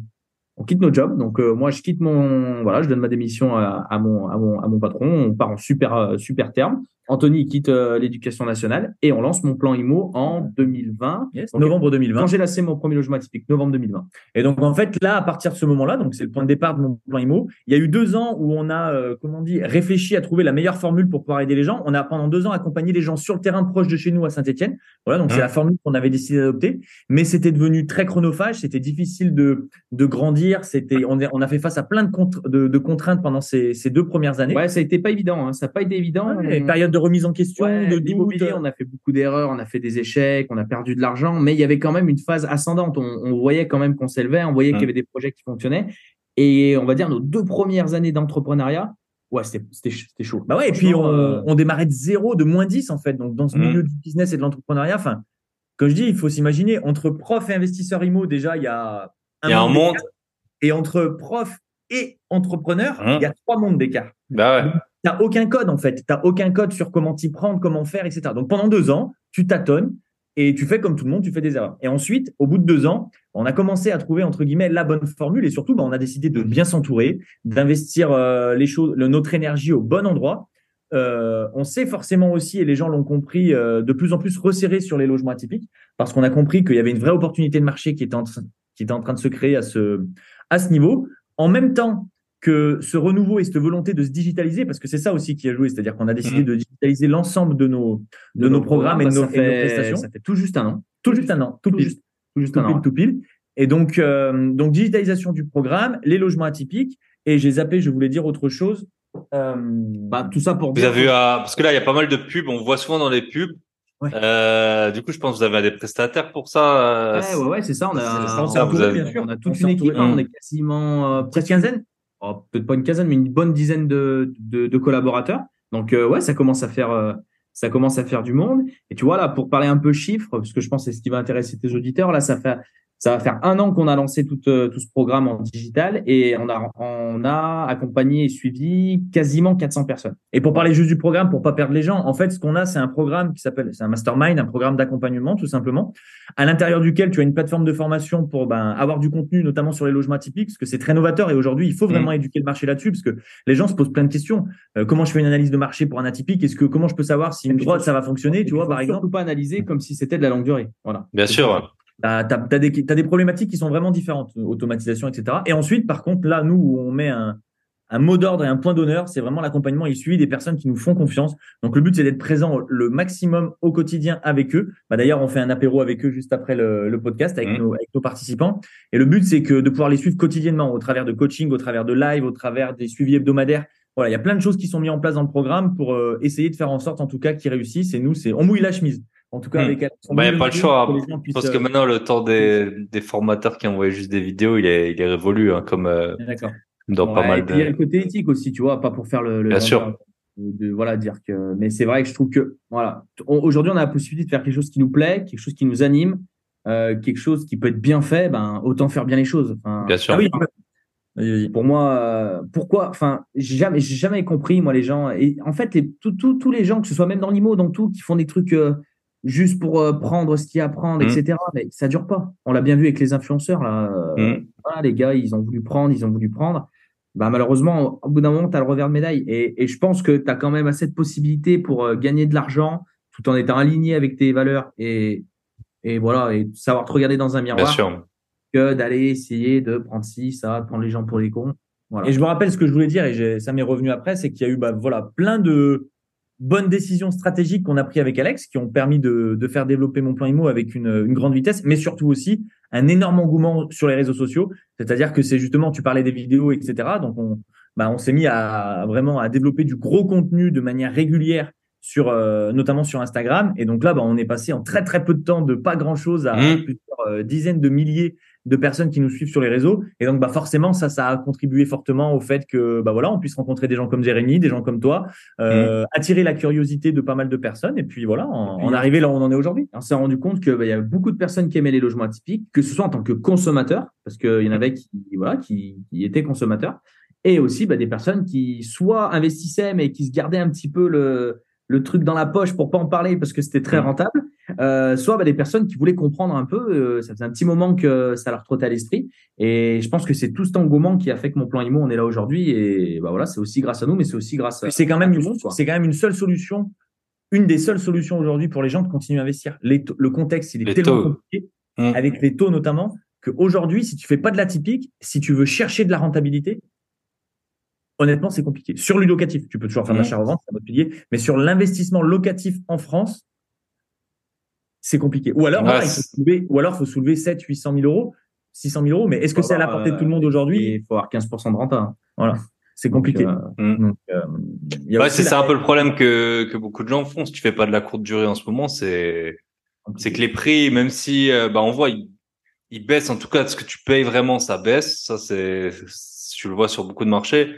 on quitte nos jobs. Donc moi je quitte mon, voilà, je donne ma démission à, à, mon, à mon à mon patron. On part en super super terme. Anthony quitte euh, l'éducation nationale et on lance mon plan IMO en 2020. novembre 2020. Quand j'ai lancé mon premier logement atypique, novembre 2020. Et donc, en fait, là, à partir de ce moment-là, donc c'est le point de départ de mon plan IMO, il y a eu deux ans où on a, euh, comment on dit, réfléchi à trouver la meilleure formule pour pouvoir aider les gens. On a pendant deux ans accompagné les gens sur le terrain proche de chez nous à Saint-Etienne. Voilà, donc c'est la formule qu'on avait décidé d'adopter. Mais c'était devenu très chronophage, c'était difficile de, de grandir. C'était, on, on a fait face à plein de, de, de contraintes pendant ces, ces, deux premières années. Ouais, ça été pas évident. Hein. Ça n'a pas été évident. Ouais, période de remise en question de l'immobilier, on a fait beaucoup d'erreurs, on a fait des échecs, on a perdu de l'argent, mais il y avait quand même une phase ascendante. On, voyait quand même qu'on s'élevait, on voyait qu'il y avait des projets qui fonctionnaient. Et on va dire nos deux premières années d'entrepreneuriat, ouais, c'était chaud. Bah ouais, et puis euh, on, démarrait de zéro, de moins 10 en fait. Donc dans ce milieu du business et de l'entrepreneuriat, enfin, comme je dis, il faut s'imaginer entre prof et investisseur IMO, déjà, il y a un, il y a un monde. Et entre prof et entrepreneur, il y a trois mondes d'écart. Bah ouais tu n'as aucun code en fait. Tu n'as aucun code sur comment t'y prendre, comment faire, etc. Donc pendant deux ans, tu tâtonnes, et tu fais comme tout le monde, tu fais des erreurs. Et ensuite, au bout de deux ans, on a commencé à trouver entre guillemets la bonne formule et surtout, bah, on a décidé de bien s'entourer, d'investir euh, les choses, notre énergie au bon endroit. Euh, on sait forcément aussi, et les gens l'ont compris, euh, de plus en plus resserrer sur les logements atypiques, parce qu'on a compris qu'il y avait une vraie opportunité de marché qui était en, qui en train de se créer à ce, à ce niveau. En même temps que ce renouveau et cette volonté de se digitaliser, parce que c'est ça aussi qui a joué, c'est-à-dire qu'on a décidé Mhm. de digitaliser l'ensemble de nos, de, nos programmes et de bah, nos, ça fait- et de nos prestations. Ça fait tout juste un an. Tout juste un an, tout, Tout pile, juste, tout juste tout un pile, an. tout pile. Et donc, euh, donc digitalisation du programme, les logements atypiques. Et j'ai zappé, je voulais dire autre chose. Euh, Bah, tout ça pour Vous dire avez eu à- parce que là, il y a pas mal de pubs. On voit souvent dans les pubs. Ouais. Euh, du coup, je pense que vous avez des prestataires pour ça. Ouais, ouais, ouais, c'est ça. On a, ça, on, ça, a- on a toute une équipe. hein, Mmh. on est quasiment euh, Peut-être quinzaine oh, peut-être pas une quinzaine, mais une bonne dizaine de, collaborateurs. Donc euh, ouais, ça commence à faire euh, ça commence à faire du monde. Et tu vois là, pour parler un peu chiffres, parce que je pense que c'est ce qui va intéresser tes auditeurs, là, ça fait ça va faire un an qu'on a lancé tout, euh, tout ce programme en digital et on a on a accompagné et suivi quasiment 400 personnes. Et pour parler juste du programme, pour pas perdre les gens, en fait, ce qu'on a, c'est un programme qui s'appelle, c'est un mastermind, un programme d'accompagnement, tout simplement, à l'intérieur duquel tu as une plateforme de formation pour ben, avoir du contenu, notamment sur les logements atypiques, parce que c'est très novateur. Et aujourd'hui, il faut vraiment éduquer le marché là-dessus, parce que les gens se posent plein de questions. Euh, comment je fais une analyse de marché pour un atypique? Est-ce que comment je peux savoir si une droite ça va fonctionner? Tu vois, par exemple, surtout pas analyser comme si c'était de la longue durée. Voilà. Bien sûr. T'as as, des, des problématiques qui sont vraiment différentes, automatisation, etc. Et ensuite, par contre, là, nous, où on met un, un mot d'ordre et un point d'honneur, c'est vraiment l'accompagnement et le suivi des personnes qui nous font confiance. Donc, le but, c'est d'être présent le maximum au quotidien avec eux. Bah, D'ailleurs, on fait un apéro avec eux juste après le, le podcast avec, Mhm. nos, avec nos participants. Et le but, c'est que de pouvoir les suivre quotidiennement au travers de coaching, au travers de live, au travers des suivis hebdomadaires. Voilà, il y a plein de choses qui sont mises en place dans le programme pour euh, essayer de faire en sorte, en tout cas, qu'ils réussissent. Et nous, c'est on mouille la chemise. En tout cas, Mhm. avec Alex, on Bah, a pas le choix, puissent, Parce que euh, maintenant, le temps des, des formateurs qui envoyaient juste des vidéos, il est, il est révolu, hein, comme euh, pas mal il y a le côté éthique aussi, tu vois, pas pour faire le, le Bien sûr. de, de- voilà dire que mais c'est vrai que je trouve que voilà aujourd'hui on a la possibilité de faire quelque chose qui nous plaît quelque chose qui nous anime euh, quelque chose qui peut être bien fait ben autant faire bien les choses Enfin, Bien sûr. Ah oui, pour moi euh, pourquoi enfin j'ai jamais compris moi les gens et en fait les tous les gens que ce soit même dans l'IMO dans tout qui font des trucs euh, juste pour euh, prendre ce qu'il y a à prendre Mm. etc mais ça dure pas on l'a bien vu avec les influenceurs là euh, Mm. voilà les gars ils ont voulu prendre ils ont voulu prendre bah, malheureusement, au bout d'un moment, tu as le revers de médaille. Et, et je pense que tu as quand même assez de possibilités pour euh, gagner de l'argent tout en étant aligné avec tes valeurs et, et voilà, et savoir te regarder dans un Bien miroir sûr. que d'aller essayer de prendre ci, ça, de prendre les gens pour les cons. Voilà. Et je me rappelle ce que je voulais dire, et ça m'est revenu après, c'est qu'il y a eu bah, voilà, plein de bonnes décisions stratégiques qu'on a pris avec Alex, qui ont permis de, de faire développer mon plan IMO avec une, une grande vitesse, mais surtout aussi un énorme engouement sur les réseaux sociaux. C'est-à-dire que c'est justement, tu parlais des vidéos, etc. Donc on, bah, on s'est mis à vraiment à développer du gros contenu de manière régulière sur euh, notamment sur Instagram et donc là bah, on est passé en très très peu de temps de pas grand chose à Mhm. plusieurs euh, dizaines de milliers de personnes qui nous suivent sur les réseaux. Et donc bah forcément ça ça a contribué fortement au fait que bah voilà on puisse rencontrer des gens comme Jérémy des gens comme toi euh, attirer la curiosité de pas mal de personnes. Et puis voilà puis- en arriver là où on en est aujourd'hui. On s'est rendu compte qu'il y a beaucoup de personnes qui aimaient les logements atypiques, que ce soit en tant que consommateurs, parce qu'il y en avait qui, voilà, qui, qui étaient consommateurs, et aussi bah, des personnes qui soit investissaient, mais qui se gardaient un petit peu le, le truc dans la poche pour pas en parler parce que c'était très Mhm. rentable, euh, soit bah, des personnes qui voulaient comprendre un peu, euh, ça faisait un petit moment que ça leur trottait à l'esprit, et je pense que c'est tout cet engouement qui a fait que mon plan IMO, on est là aujourd'hui, et bah, voilà, c'est aussi grâce à nous, mais c'est aussi grâce à... C'est quand même tout le une, monde, quoi. c'est quand même une seule solution une des seules solutions aujourd'hui pour les gens de continuer à investir Les taux- le contexte il est Les tellement taux. compliqué Mm. avec les taux notamment qu'aujourd'hui si tu fais pas de l'atypique si tu veux chercher de la rentabilité honnêtement c'est compliqué sur le locatif tu peux toujours faire de l'achat-revente c'est un autre pilier mais sur l'investissement locatif en France c'est compliqué ou alors voilà, il faut soulever ou alors faut soulever 7 800 000 euros 600 000 euros mais est-ce que Faut c'est à la avoir, portée de tout le monde aujourd'hui? Et il faut avoir 15% de renta. voilà c'est compliqué euh, Donc, euh, Ouais, c'est la- un peu le problème que, que beaucoup de gens font. Si tu fais pas de la courte durée en ce moment, c'est, c'est que les prix, même si, euh, bah, on voit, ils, ils baissent. En tout cas, ce que tu payes vraiment, ça baisse. Ça, c'est, tu le vois sur beaucoup de marchés.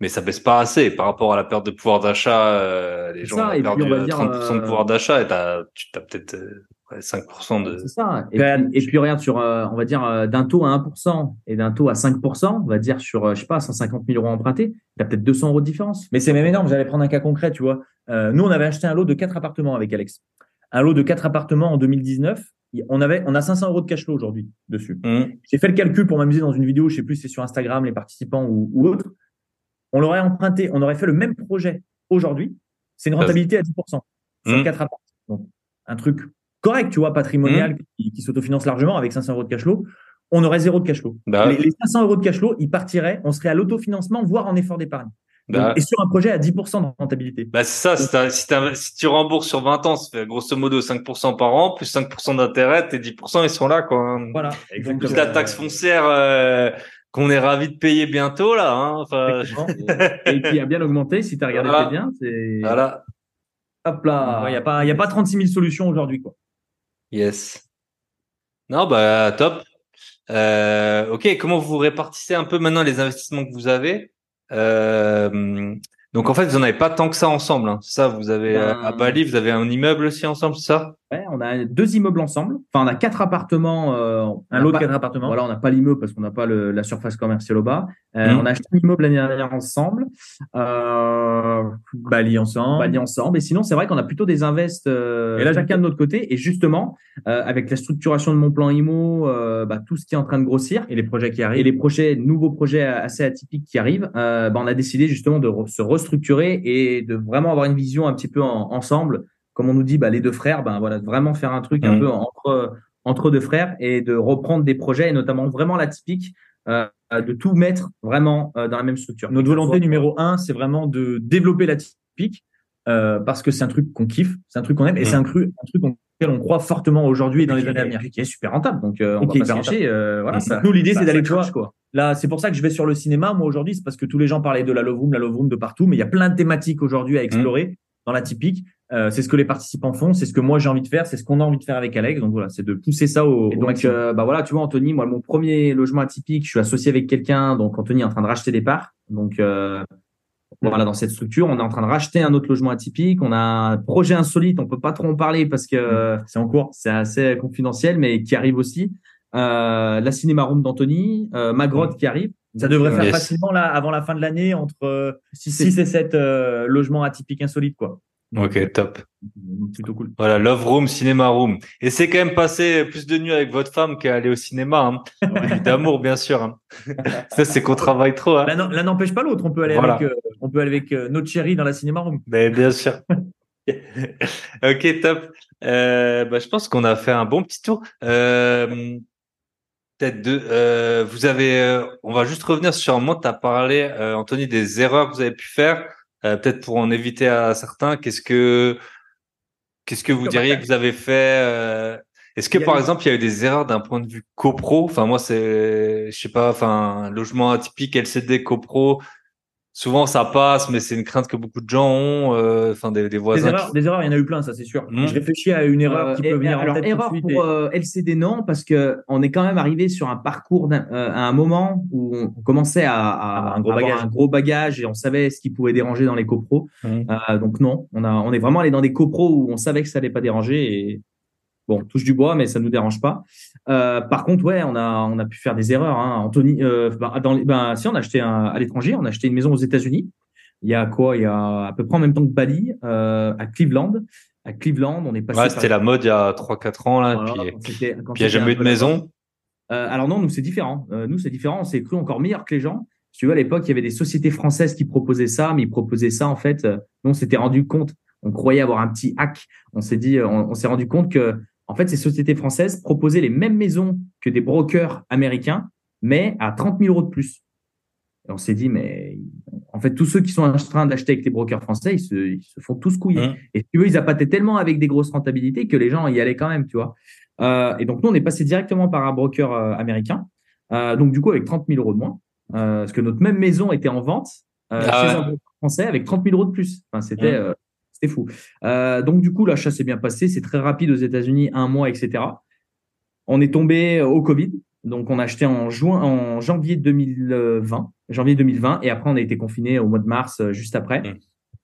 Mais ça baisse pas assez par rapport à la perte de pouvoir d'achat. euh, les gens ça, ont et puis perdu on va euh, dire, 30% de euh, pouvoir d'achat et t'as, tu as peut-être euh, ouais, 5% de. C'est ça. Et, Regarde, puis, et puis, regarde, sur, euh, on va dire, euh, d'un taux à 1% et d'un taux à 5%, on va dire sur, euh, je sais pas, 150 000 euros empruntés, tu as peut-être 200 euros de différence. Mais c'est même énorme. J'allais prendre un cas concret, tu vois. Euh, nous, on avait acheté un lot de quatre appartements avec Alex. un lot de quatre appartements en 2019. On avait, on a 500 euros de cash flow aujourd'hui dessus. Mmh. J'ai fait le calcul pour m'amuser dans une vidéo, je sais plus si c'est sur Instagram, les participants ou, ou autre. On l'aurait emprunté, on aurait fait le même projet aujourd'hui. C'est une rentabilité à 10% sur Mmh. quatre appartements. Donc, un truc correct, tu vois, patrimonial, qui, qui s'autofinance largement avec 500 euros de cash flow. On aurait zéro de cash flow. Bah, les, les 500 euros de cash flow, ils partiraient, on serait à l'autofinancement, voire en effort d'épargne. Bah, Et sur un projet à 10% de rentabilité. bah, c'est ça, si, tu rembourses sur 20 ans, ça fait grosso modo 5% par an, plus 5% d'intérêt, tes 10%, ils sont là, quoi. Voilà. Plus la taxe foncière, euh, qu'on est ravi de payer bientôt, là, hein. Enfin, Et qui a bien augmenté, si tu as regardé Voilà. très bien. C'est... voilà. Hop là. Il n'y a, pas- y a pas 36 000 solutions aujourd'hui. quoi. Yes. Non, bah, top. Euh, ok, comment vous répartissez un peu maintenant les investissements que vous avez? Euh, Donc en fait, vous n'en avez pas tant que ça ensemble. Hein. C'est ça, vous avez Ben- à Bali, vous avez un immeuble aussi ensemble, c'est ça? Ouais, on a deux immeubles ensemble. Enfin, on a quatre appartements. euh, Un lot de quatre appartements. Voilà, on n'a pas l'immeuble parce qu'on n'a pas le- la surface commerciale au bas. Euh, Mhm. On a acheté un immeuble l'année dernière ensemble. Euh, Bali ensemble. Bali ensemble. Et sinon, c'est vrai qu'on a plutôt des invests euh, Et là, chacun de notre côté. Et justement, euh, avec la structuration de mon plan IMO, euh, bah, tout ce qui est en train de grossir Et les projets qui et arrivent. les projets, nouveaux projets assez atypiques qui arrivent, euh, bah, on a décidé justement de re- se restructurer et de vraiment avoir une vision un petit peu en- ensemble. Comme on nous dit, bah, les deux frères, ben voilà, de vraiment faire un truc un Mhm. peu entre entre deux frères et de reprendre des projets et notamment vraiment l'atypique, euh, de tout mettre vraiment euh, dans la même structure. Notre volonté soit- numéro un, c'est vraiment de développer la typique euh, parce que c'est un truc qu'on kiffe, c'est un truc qu'on aime et Mm. c'est un, truc auquel on croit fortement aujourd'hui et dans les années à venir. et qui est super rentable. Donc, on va pas se hyper cacher. voilà, ça- Nous, l'idée, c'est d'aller, crache, quoi. Là, c'est pour ça que je vais sur le cinéma. Moi, aujourd'hui, c'est parce que tous les gens parlaient de la Love Room, la Love Room de partout, mais il y a plein de thématiques aujourd'hui à explorer dans la typique. Euh, c'est ce que les participants font, c'est ce que moi j'ai envie de faire, c'est ce qu'on a envie de faire avec Alex. Donc voilà, c'est de pousser ça au, Et donc, euh, bah voilà, tu vois, Anthony, moi, mon premier logement atypique, je suis associé avec quelqu'un. Donc, Anthony est en train de racheter des parts. Donc, euh, voilà, dans cette structure, on est en train de racheter un autre logement atypique. On a un projet insolite. On peut pas trop en parler parce que euh, c'est en cours. C'est assez confidentiel, mais qui arrive aussi. Euh, la cinéma room d'Anthony, euh, ma grotte qui arrive. Ça devrait faire Yes. facilement là, avant la fin de l'année, entre 6 c'est- et 7 euh, logements atypiques insolites, quoi. Ok, top. donc, plutôt cool. Voilà, Love Room, Cinéma Room. Et c'est quand même passé plus de nuits avec votre femme qu'à aller au cinéma. Hein. D'amour, bien sûr. Hein. Ça, c'est qu'on travaille trop. Hein. L'un n'empêche pas l'autre. On peut aller Voilà. avec, euh, on peut aller avec euh, notre chérie dans la cinéma room. Mais bien sûr. ok, top. Euh, bah, je pense qu'on a fait un bon petit tour. Euh, Peut-être deux. Euh, vous avez. euh, on va juste revenir sur un moment. Tu as parlé, euh, Anthony, des erreurs que vous avez pu faire. Euh, Peut-être pour en éviter à certains. Qu'est-ce que Qu'est-ce que vous diriez que vous avez fait euh, Est-ce que par eu- exemple il y a eu des erreurs d'un point de vue copro? Enfin moi c'est, je sais pas, enfin logement atypique LCD copro. Souvent ça passe, mais c'est une crainte que beaucoup de gens ont. euh, Enfin des, des Des voisins. erreurs, qui- des erreurs, il y en a eu plein, ça c'est sûr. Mhm. Je réfléchis à une erreur Euh, qui et- peut venir alors, en tête tout de erreur suite pour et- euh, LCD, non, parce que on est quand même arrivé sur un parcours d'un- euh, à un moment où on commençait à, à Avoir un gros avoir bagage. un gros bagage et on savait ce qui pouvait déranger dans les copros. Euh, donc non, on a, on est vraiment allé dans des copros où on savait que ça allait pas déranger et bon, on touche du bois, mais ça nous dérange pas. Euh, par contre, ouais, on a, on a pu faire des erreurs. Hein. Anthony, euh, bah, dans les- ben, si on a acheté un, à l'étranger, on a acheté une maison aux États-Unis. Il y a quoi? Il y a à peu près en même temps que Bali, euh, à Cleveland. À Cleveland, on est passé. Ouais, par- c'était la mode il y a 3-4 ans là. voilà, puis quand il y a jamais eu de maison. Alors non, nous c'est différent. Nous c'est différent. On s'est cru encore meilleur que les gens. Si tu vois, à l'époque, il y avait des sociétés françaises qui proposaient ça, mais ils proposaient ça en fait. nous, on s'était rendu compte. On croyait avoir un petit hack. On s'est dit, on, on s'est rendu compte que en fait, ces sociétés françaises proposaient les mêmes maisons que des brokers américains, mais à 30 000 euros de plus. Et on s'est dit, mais en fait, tous ceux qui sont en train d'acheter avec les brokers français, ils se, ils se font tous couiller. Mhm. Et tu veux, ils appâtaient tellement avec des grosses rentabilités que les gens y allaient quand même, tu vois. Euh, et donc, nous, on est passé directement par un broker euh, américain. Euh, donc, du coup, avec 30 000 euros de moins. Euh, parce que notre même maison était en vente Ah chez ouais. un broker français avec 30 000 euros de plus. Enfin, c'était, Mhm. C'était fou. Euh, donc, du coup, l'achat s'est bien passé. C'est très rapide aux États-Unis, un mois, etc. On est tombé au Covid. Donc, on a acheté en juin, en janvier 2020, janvier 2020, et après, on a été confiné au mois de mars, euh, juste après. Mhm.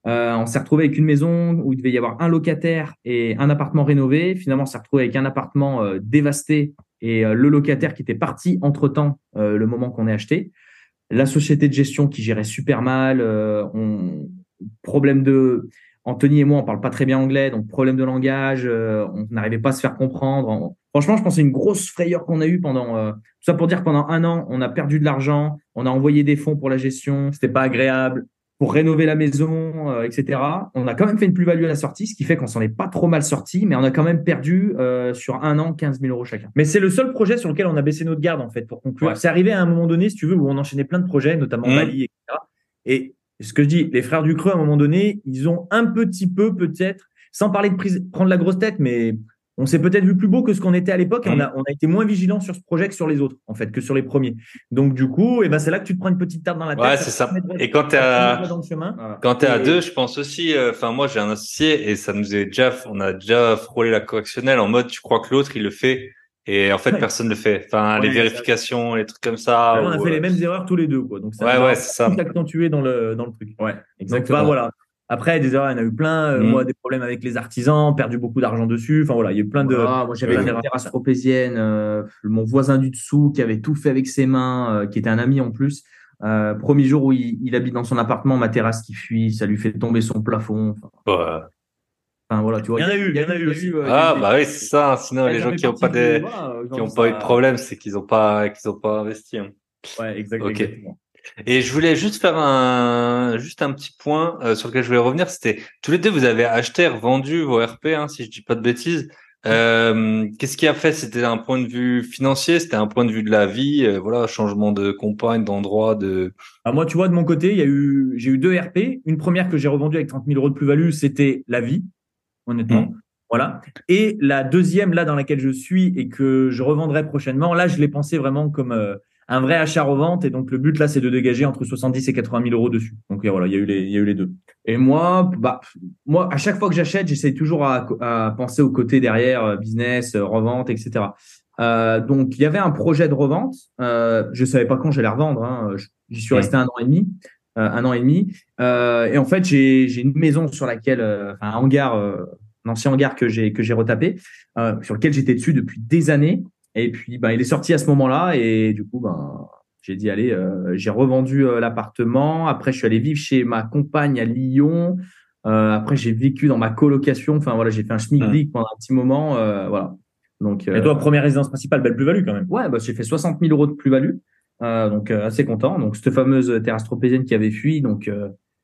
Euh, on s'est retrouvé avec une maison où il devait y avoir un locataire et un appartement rénové. Finalement, on s'est retrouvé avec un appartement euh, dévasté et euh, le locataire qui était parti entre temps, le moment qu'on est acheté. La société de gestion qui gérait super mal. on... Problème de Anthony et moi, on parle pas très bien anglais, donc problème de langage, euh, on n'arrivait pas à se faire comprendre. Franchement, je pense que c'est une grosse frayeur qu'on a eue pendant. Euh, tout ça pour dire que pendant un an, on a perdu de l'argent, on a envoyé des fonds pour la gestion, c'était pas agréable pour rénover la maison, euh, etc. On a quand même fait une plus-value à la sortie, ce qui fait qu'on s'en est pas trop mal sorti, mais on a quand même perdu sur un an 15 000 euros chacun. Mais c'est le seul projet sur lequel on a baissé notre garde, en fait, pour conclure. C'est arrivé à un moment donné, si tu veux, où on enchaînait plein de projets, notamment mmh. Bali, etc. Et ce que je dis, les frères du Creux, à un moment donné, ils ont un petit peu, peut-être, sans parler de prise, prendre la grosse tête, mais on s'est peut-être vu plus beau que ce qu'on était à l'époque on, a, on a été moins vigilant sur ce projet que sur les autres, en fait, que sur les premiers. Donc, du coup, eh ben, c'est là que tu te prends une petite tarte dans la tête. Ouais, c'est ça. Et quand tu es à, à deux, je pense aussi, euh, enfin, moi, j'ai un associé et ça nous est déjà, on a déjà frôlé la correctionnelle en mode, tu crois que l'autre, il le fait. Et en fait, personne ne le fait. Enfin, les vérifications, les trucs comme ça. on a fait les euh, mêmes erreurs tous les deux, quoi. Donc, ça ouais, ouais, c'est ça. accentué dans le, dans le truc. Ouais, exactement. Donc, bah, voilà. Après, des erreurs, il y en a eu plein. Euh, mm. Moi, des problèmes avec les artisans, perdu beaucoup d'argent dessus. Enfin voilà, il y a eu plein de. moi, j'avais une terrasse tropézienne, euh, mon voisin du dessous qui avait tout fait avec ses mains, euh, qui était un ami en plus. premier jour où il, habite dans son appartement, ma terrasse qui fuit, ça lui fait tomber son plafond. Enfin, enfin voilà, tu vois. Il y en a eu, il y en a eu aussi. ah bah oui, c'est ça. Sinon, les gens qui n'ont pas des, qui ont pas eu de problème, c'est qu'ils n'ont pas, qu'ils ont pas investi. Hein. Ouais, exactement. Et je voulais juste faire un juste un petit point euh, sur lequel je voulais revenir. C'était tous les deux vous avez acheté, revendu vos RP, hein, si je dis pas de bêtises. Euh, Qu'est-ce qui a fait? C'était un point de vue financier, c'était un point de vue de la vie, euh, voilà, changement de compagne, d'endroit, de. Ah, moi, tu vois, de mon côté, il y a eu, j'ai eu deux RP. Une première que j'ai revendue avec 30 000 euros de plus-value, c'était la vie, honnêtement. Mmh. Voilà. Et la deuxième, là, dans laquelle je suis et que je revendrai prochainement, là, je l'ai pensé vraiment comme euh, un vrai achat-revente. Et donc, le but là, c'est de dégager entre 70 et 80 000 euros dessus. Donc, voilà, il y a eu les, il y a eu les deux. Et moi, bah, moi, à chaque fois que j'achète, j'essaie toujours à, à, penser au côté derrière, euh, business, euh, revente, etc. Euh, donc, il y avait un projet de revente. Euh, je savais pas quand j'allais revendre. Hein. J'y suis resté un an et demi. Euh, un an et demi. Euh, et en fait, j'ai une maison sur laquelle, enfin, un hangar, un ancien hangar que j'ai que j'ai retapé, sur lequel j'étais dessus depuis des années. Et puis, ben, il est sorti à ce moment-là. Et du coup, ben, j'ai dit, allez, euh, j'ai revendu euh, l'appartement. Après, je suis allé vivre chez ma compagne à Lyon. Euh, après, j'ai vécu dans ma colocation. Enfin, voilà, j'ai fait un schmilblick pendant un petit moment. Euh, voilà. Donc, et toi, première résidence principale, belle plus-value quand même. Ouais, bah, j'ai fait 60 000 euros de plus-value. Donc, assez content. Donc, cette fameuse terrasse tropézienne qui avait fui. Donc,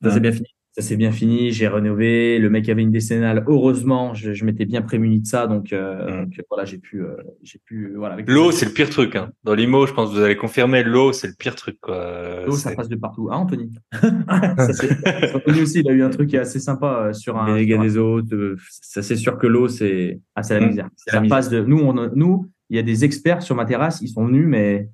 ça s'est bien fini ça s'est bien fini, j'ai rénové. Le mec avait une décennale. Heureusement, je, je m'étais bien prémuni de ça, donc, euh, mm. voilà, j'ai pu, euh, j'ai pu, voilà. L'eau, c'est le pire truc. Hein. Dans l'IMO, je pense que vous allez confirmer, l'eau, c'est le pire truc. L'eau, ça passe de partout. Ah, Anthony. ça, Anthony aussi, il a eu un truc qui est assez sympa euh, sur un. Les dégâts des eaux. Ça, c'est sûr que l'eau, c'est. Ah, c'est la misère. Ça passe de. Nous, on, nous, il y a des experts sur ma terrasse. Ils sont venus, mais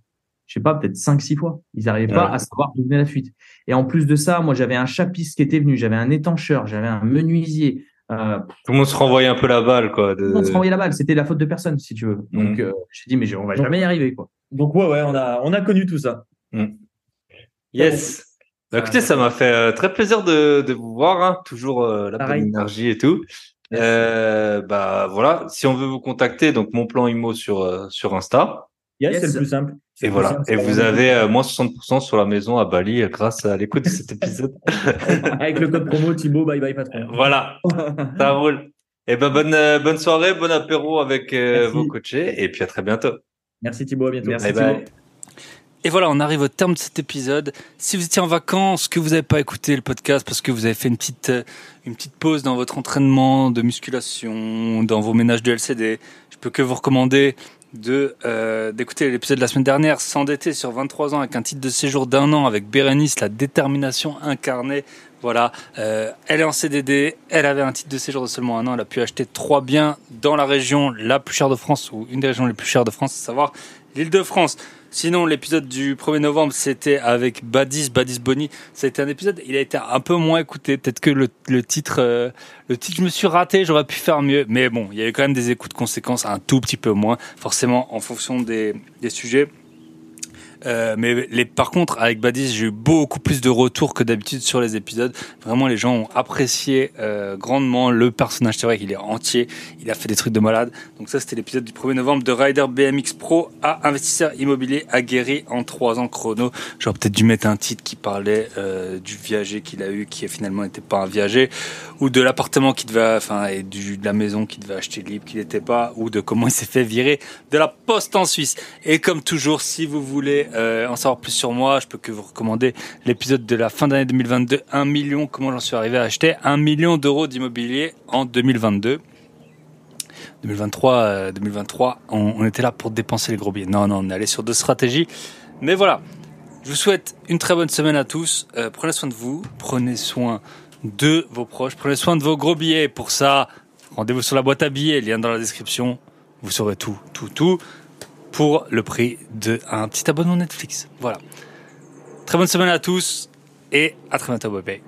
je sais pas, peut-être cinq, six fois. Ils n'arrivaient pas à savoir d'où venait la fuite. Et en plus de ça, moi, j'avais un chapiste qui était venu, j'avais un étancheur, j'avais un menuisier. Euh, Tout le monde se renvoyait un peu la balle, quoi. De... Tout le monde se renvoyait la balle. C'était la faute de personne, si tu veux. Donc, mm. euh, j'ai dit, mais on va jamais y arriver, quoi. Donc, ouais, ouais, on a, on a connu tout ça. Mm. Yes. Bah, écoutez, ça m'a fait euh, très plaisir de, de vous voir, hein. toujours euh, la bonne énergie et tout. Euh, bah voilà, si on veut vous contacter, donc mon plan IMO sur sur Insta. Yes, c'est le plus simple. Et voilà. Et vous avez euh, moins 60% sur la maison à Bali euh, grâce à l'écoute de cet épisode. Avec le code promo Thibaut, bye bye patron. Voilà. Ça roule. Et eh ben bonne euh, bonne soirée, bon apéro avec vos coachés et puis à très bientôt. Merci Thibaut, à bientôt. Merci bye Et voilà, on arrive au terme de cet épisode. Si vous étiez en vacances, que vous n'avez pas écouté le podcast parce que vous avez fait une petite une petite pause dans votre entraînement de musculation, dans vos ménages de LCD, je peux que vous recommander euh, d'écouter l'épisode de la semaine dernière, s'endetter sur 23 ans avec un titre de séjour d'un an avec Bérénice, la détermination incarnée. Voilà, euh, elle est en CDD, elle avait un titre de séjour de seulement un an, elle a pu acheter trois biens dans la région la plus chère de France, ou une des régions les plus chères de France, à savoir l'île de France. Sinon, l'épisode du 1er novembre, c'était avec Badis, Badis a été un épisode, il a été un peu moins écouté. Peut-être que le, titre, euh, le titre, je me suis raté, j'aurais pu faire mieux. Mais bon, il y a eu quand même des écoutes conséquences, un tout petit peu moins, forcément en fonction des sujets. Euh, mais les, par contre, avec Badis, j'ai eu beaucoup plus de retours que d'habitude sur les épisodes. Vraiment, les gens ont apprécié euh, grandement le personnage. C'est vrai qu'il est entier. Il a fait des trucs de malade. Donc ça, c'était l'épisode du 1er novembre de Rider BMX Pro à investisseur immobilier aguerri en 3 ans chrono. J'aurais peut-être dû mettre un titre qui parlait euh, du viager qu'il a eu, qui finalement n'était pas un viager, ou de l'appartement qu'il devait, enfin, et du, de la maison qu'il devait acheter libre, qu'il n'était pas, ou de comment il s'est fait virer de la poste en Suisse. Et comme toujours, si vous voulez euh, en savoir plus sur moi, je peux que vous recommander l'épisode de la fin d'année 2022, 1 million, comment j'en suis arrivé à acheter 1 million d'euros d'immobilier en 2022. 2023, 2023, on, était là pour dépenser les gros billets. Non, non, on est allé sur deux stratégies. Mais voilà, je vous souhaite une très bonne semaine à tous. Euh, prenez soin de vous, prenez soin de vos proches, prenez soin de vos gros billets. Pour ça, rendez-vous sur la boîte à billets, lien dans la description. Vous saurez tout, tout, tout pour le prix d'un petit abonnement Netflix. Voilà. Très bonne semaine à tous et à très bientôt. Bye.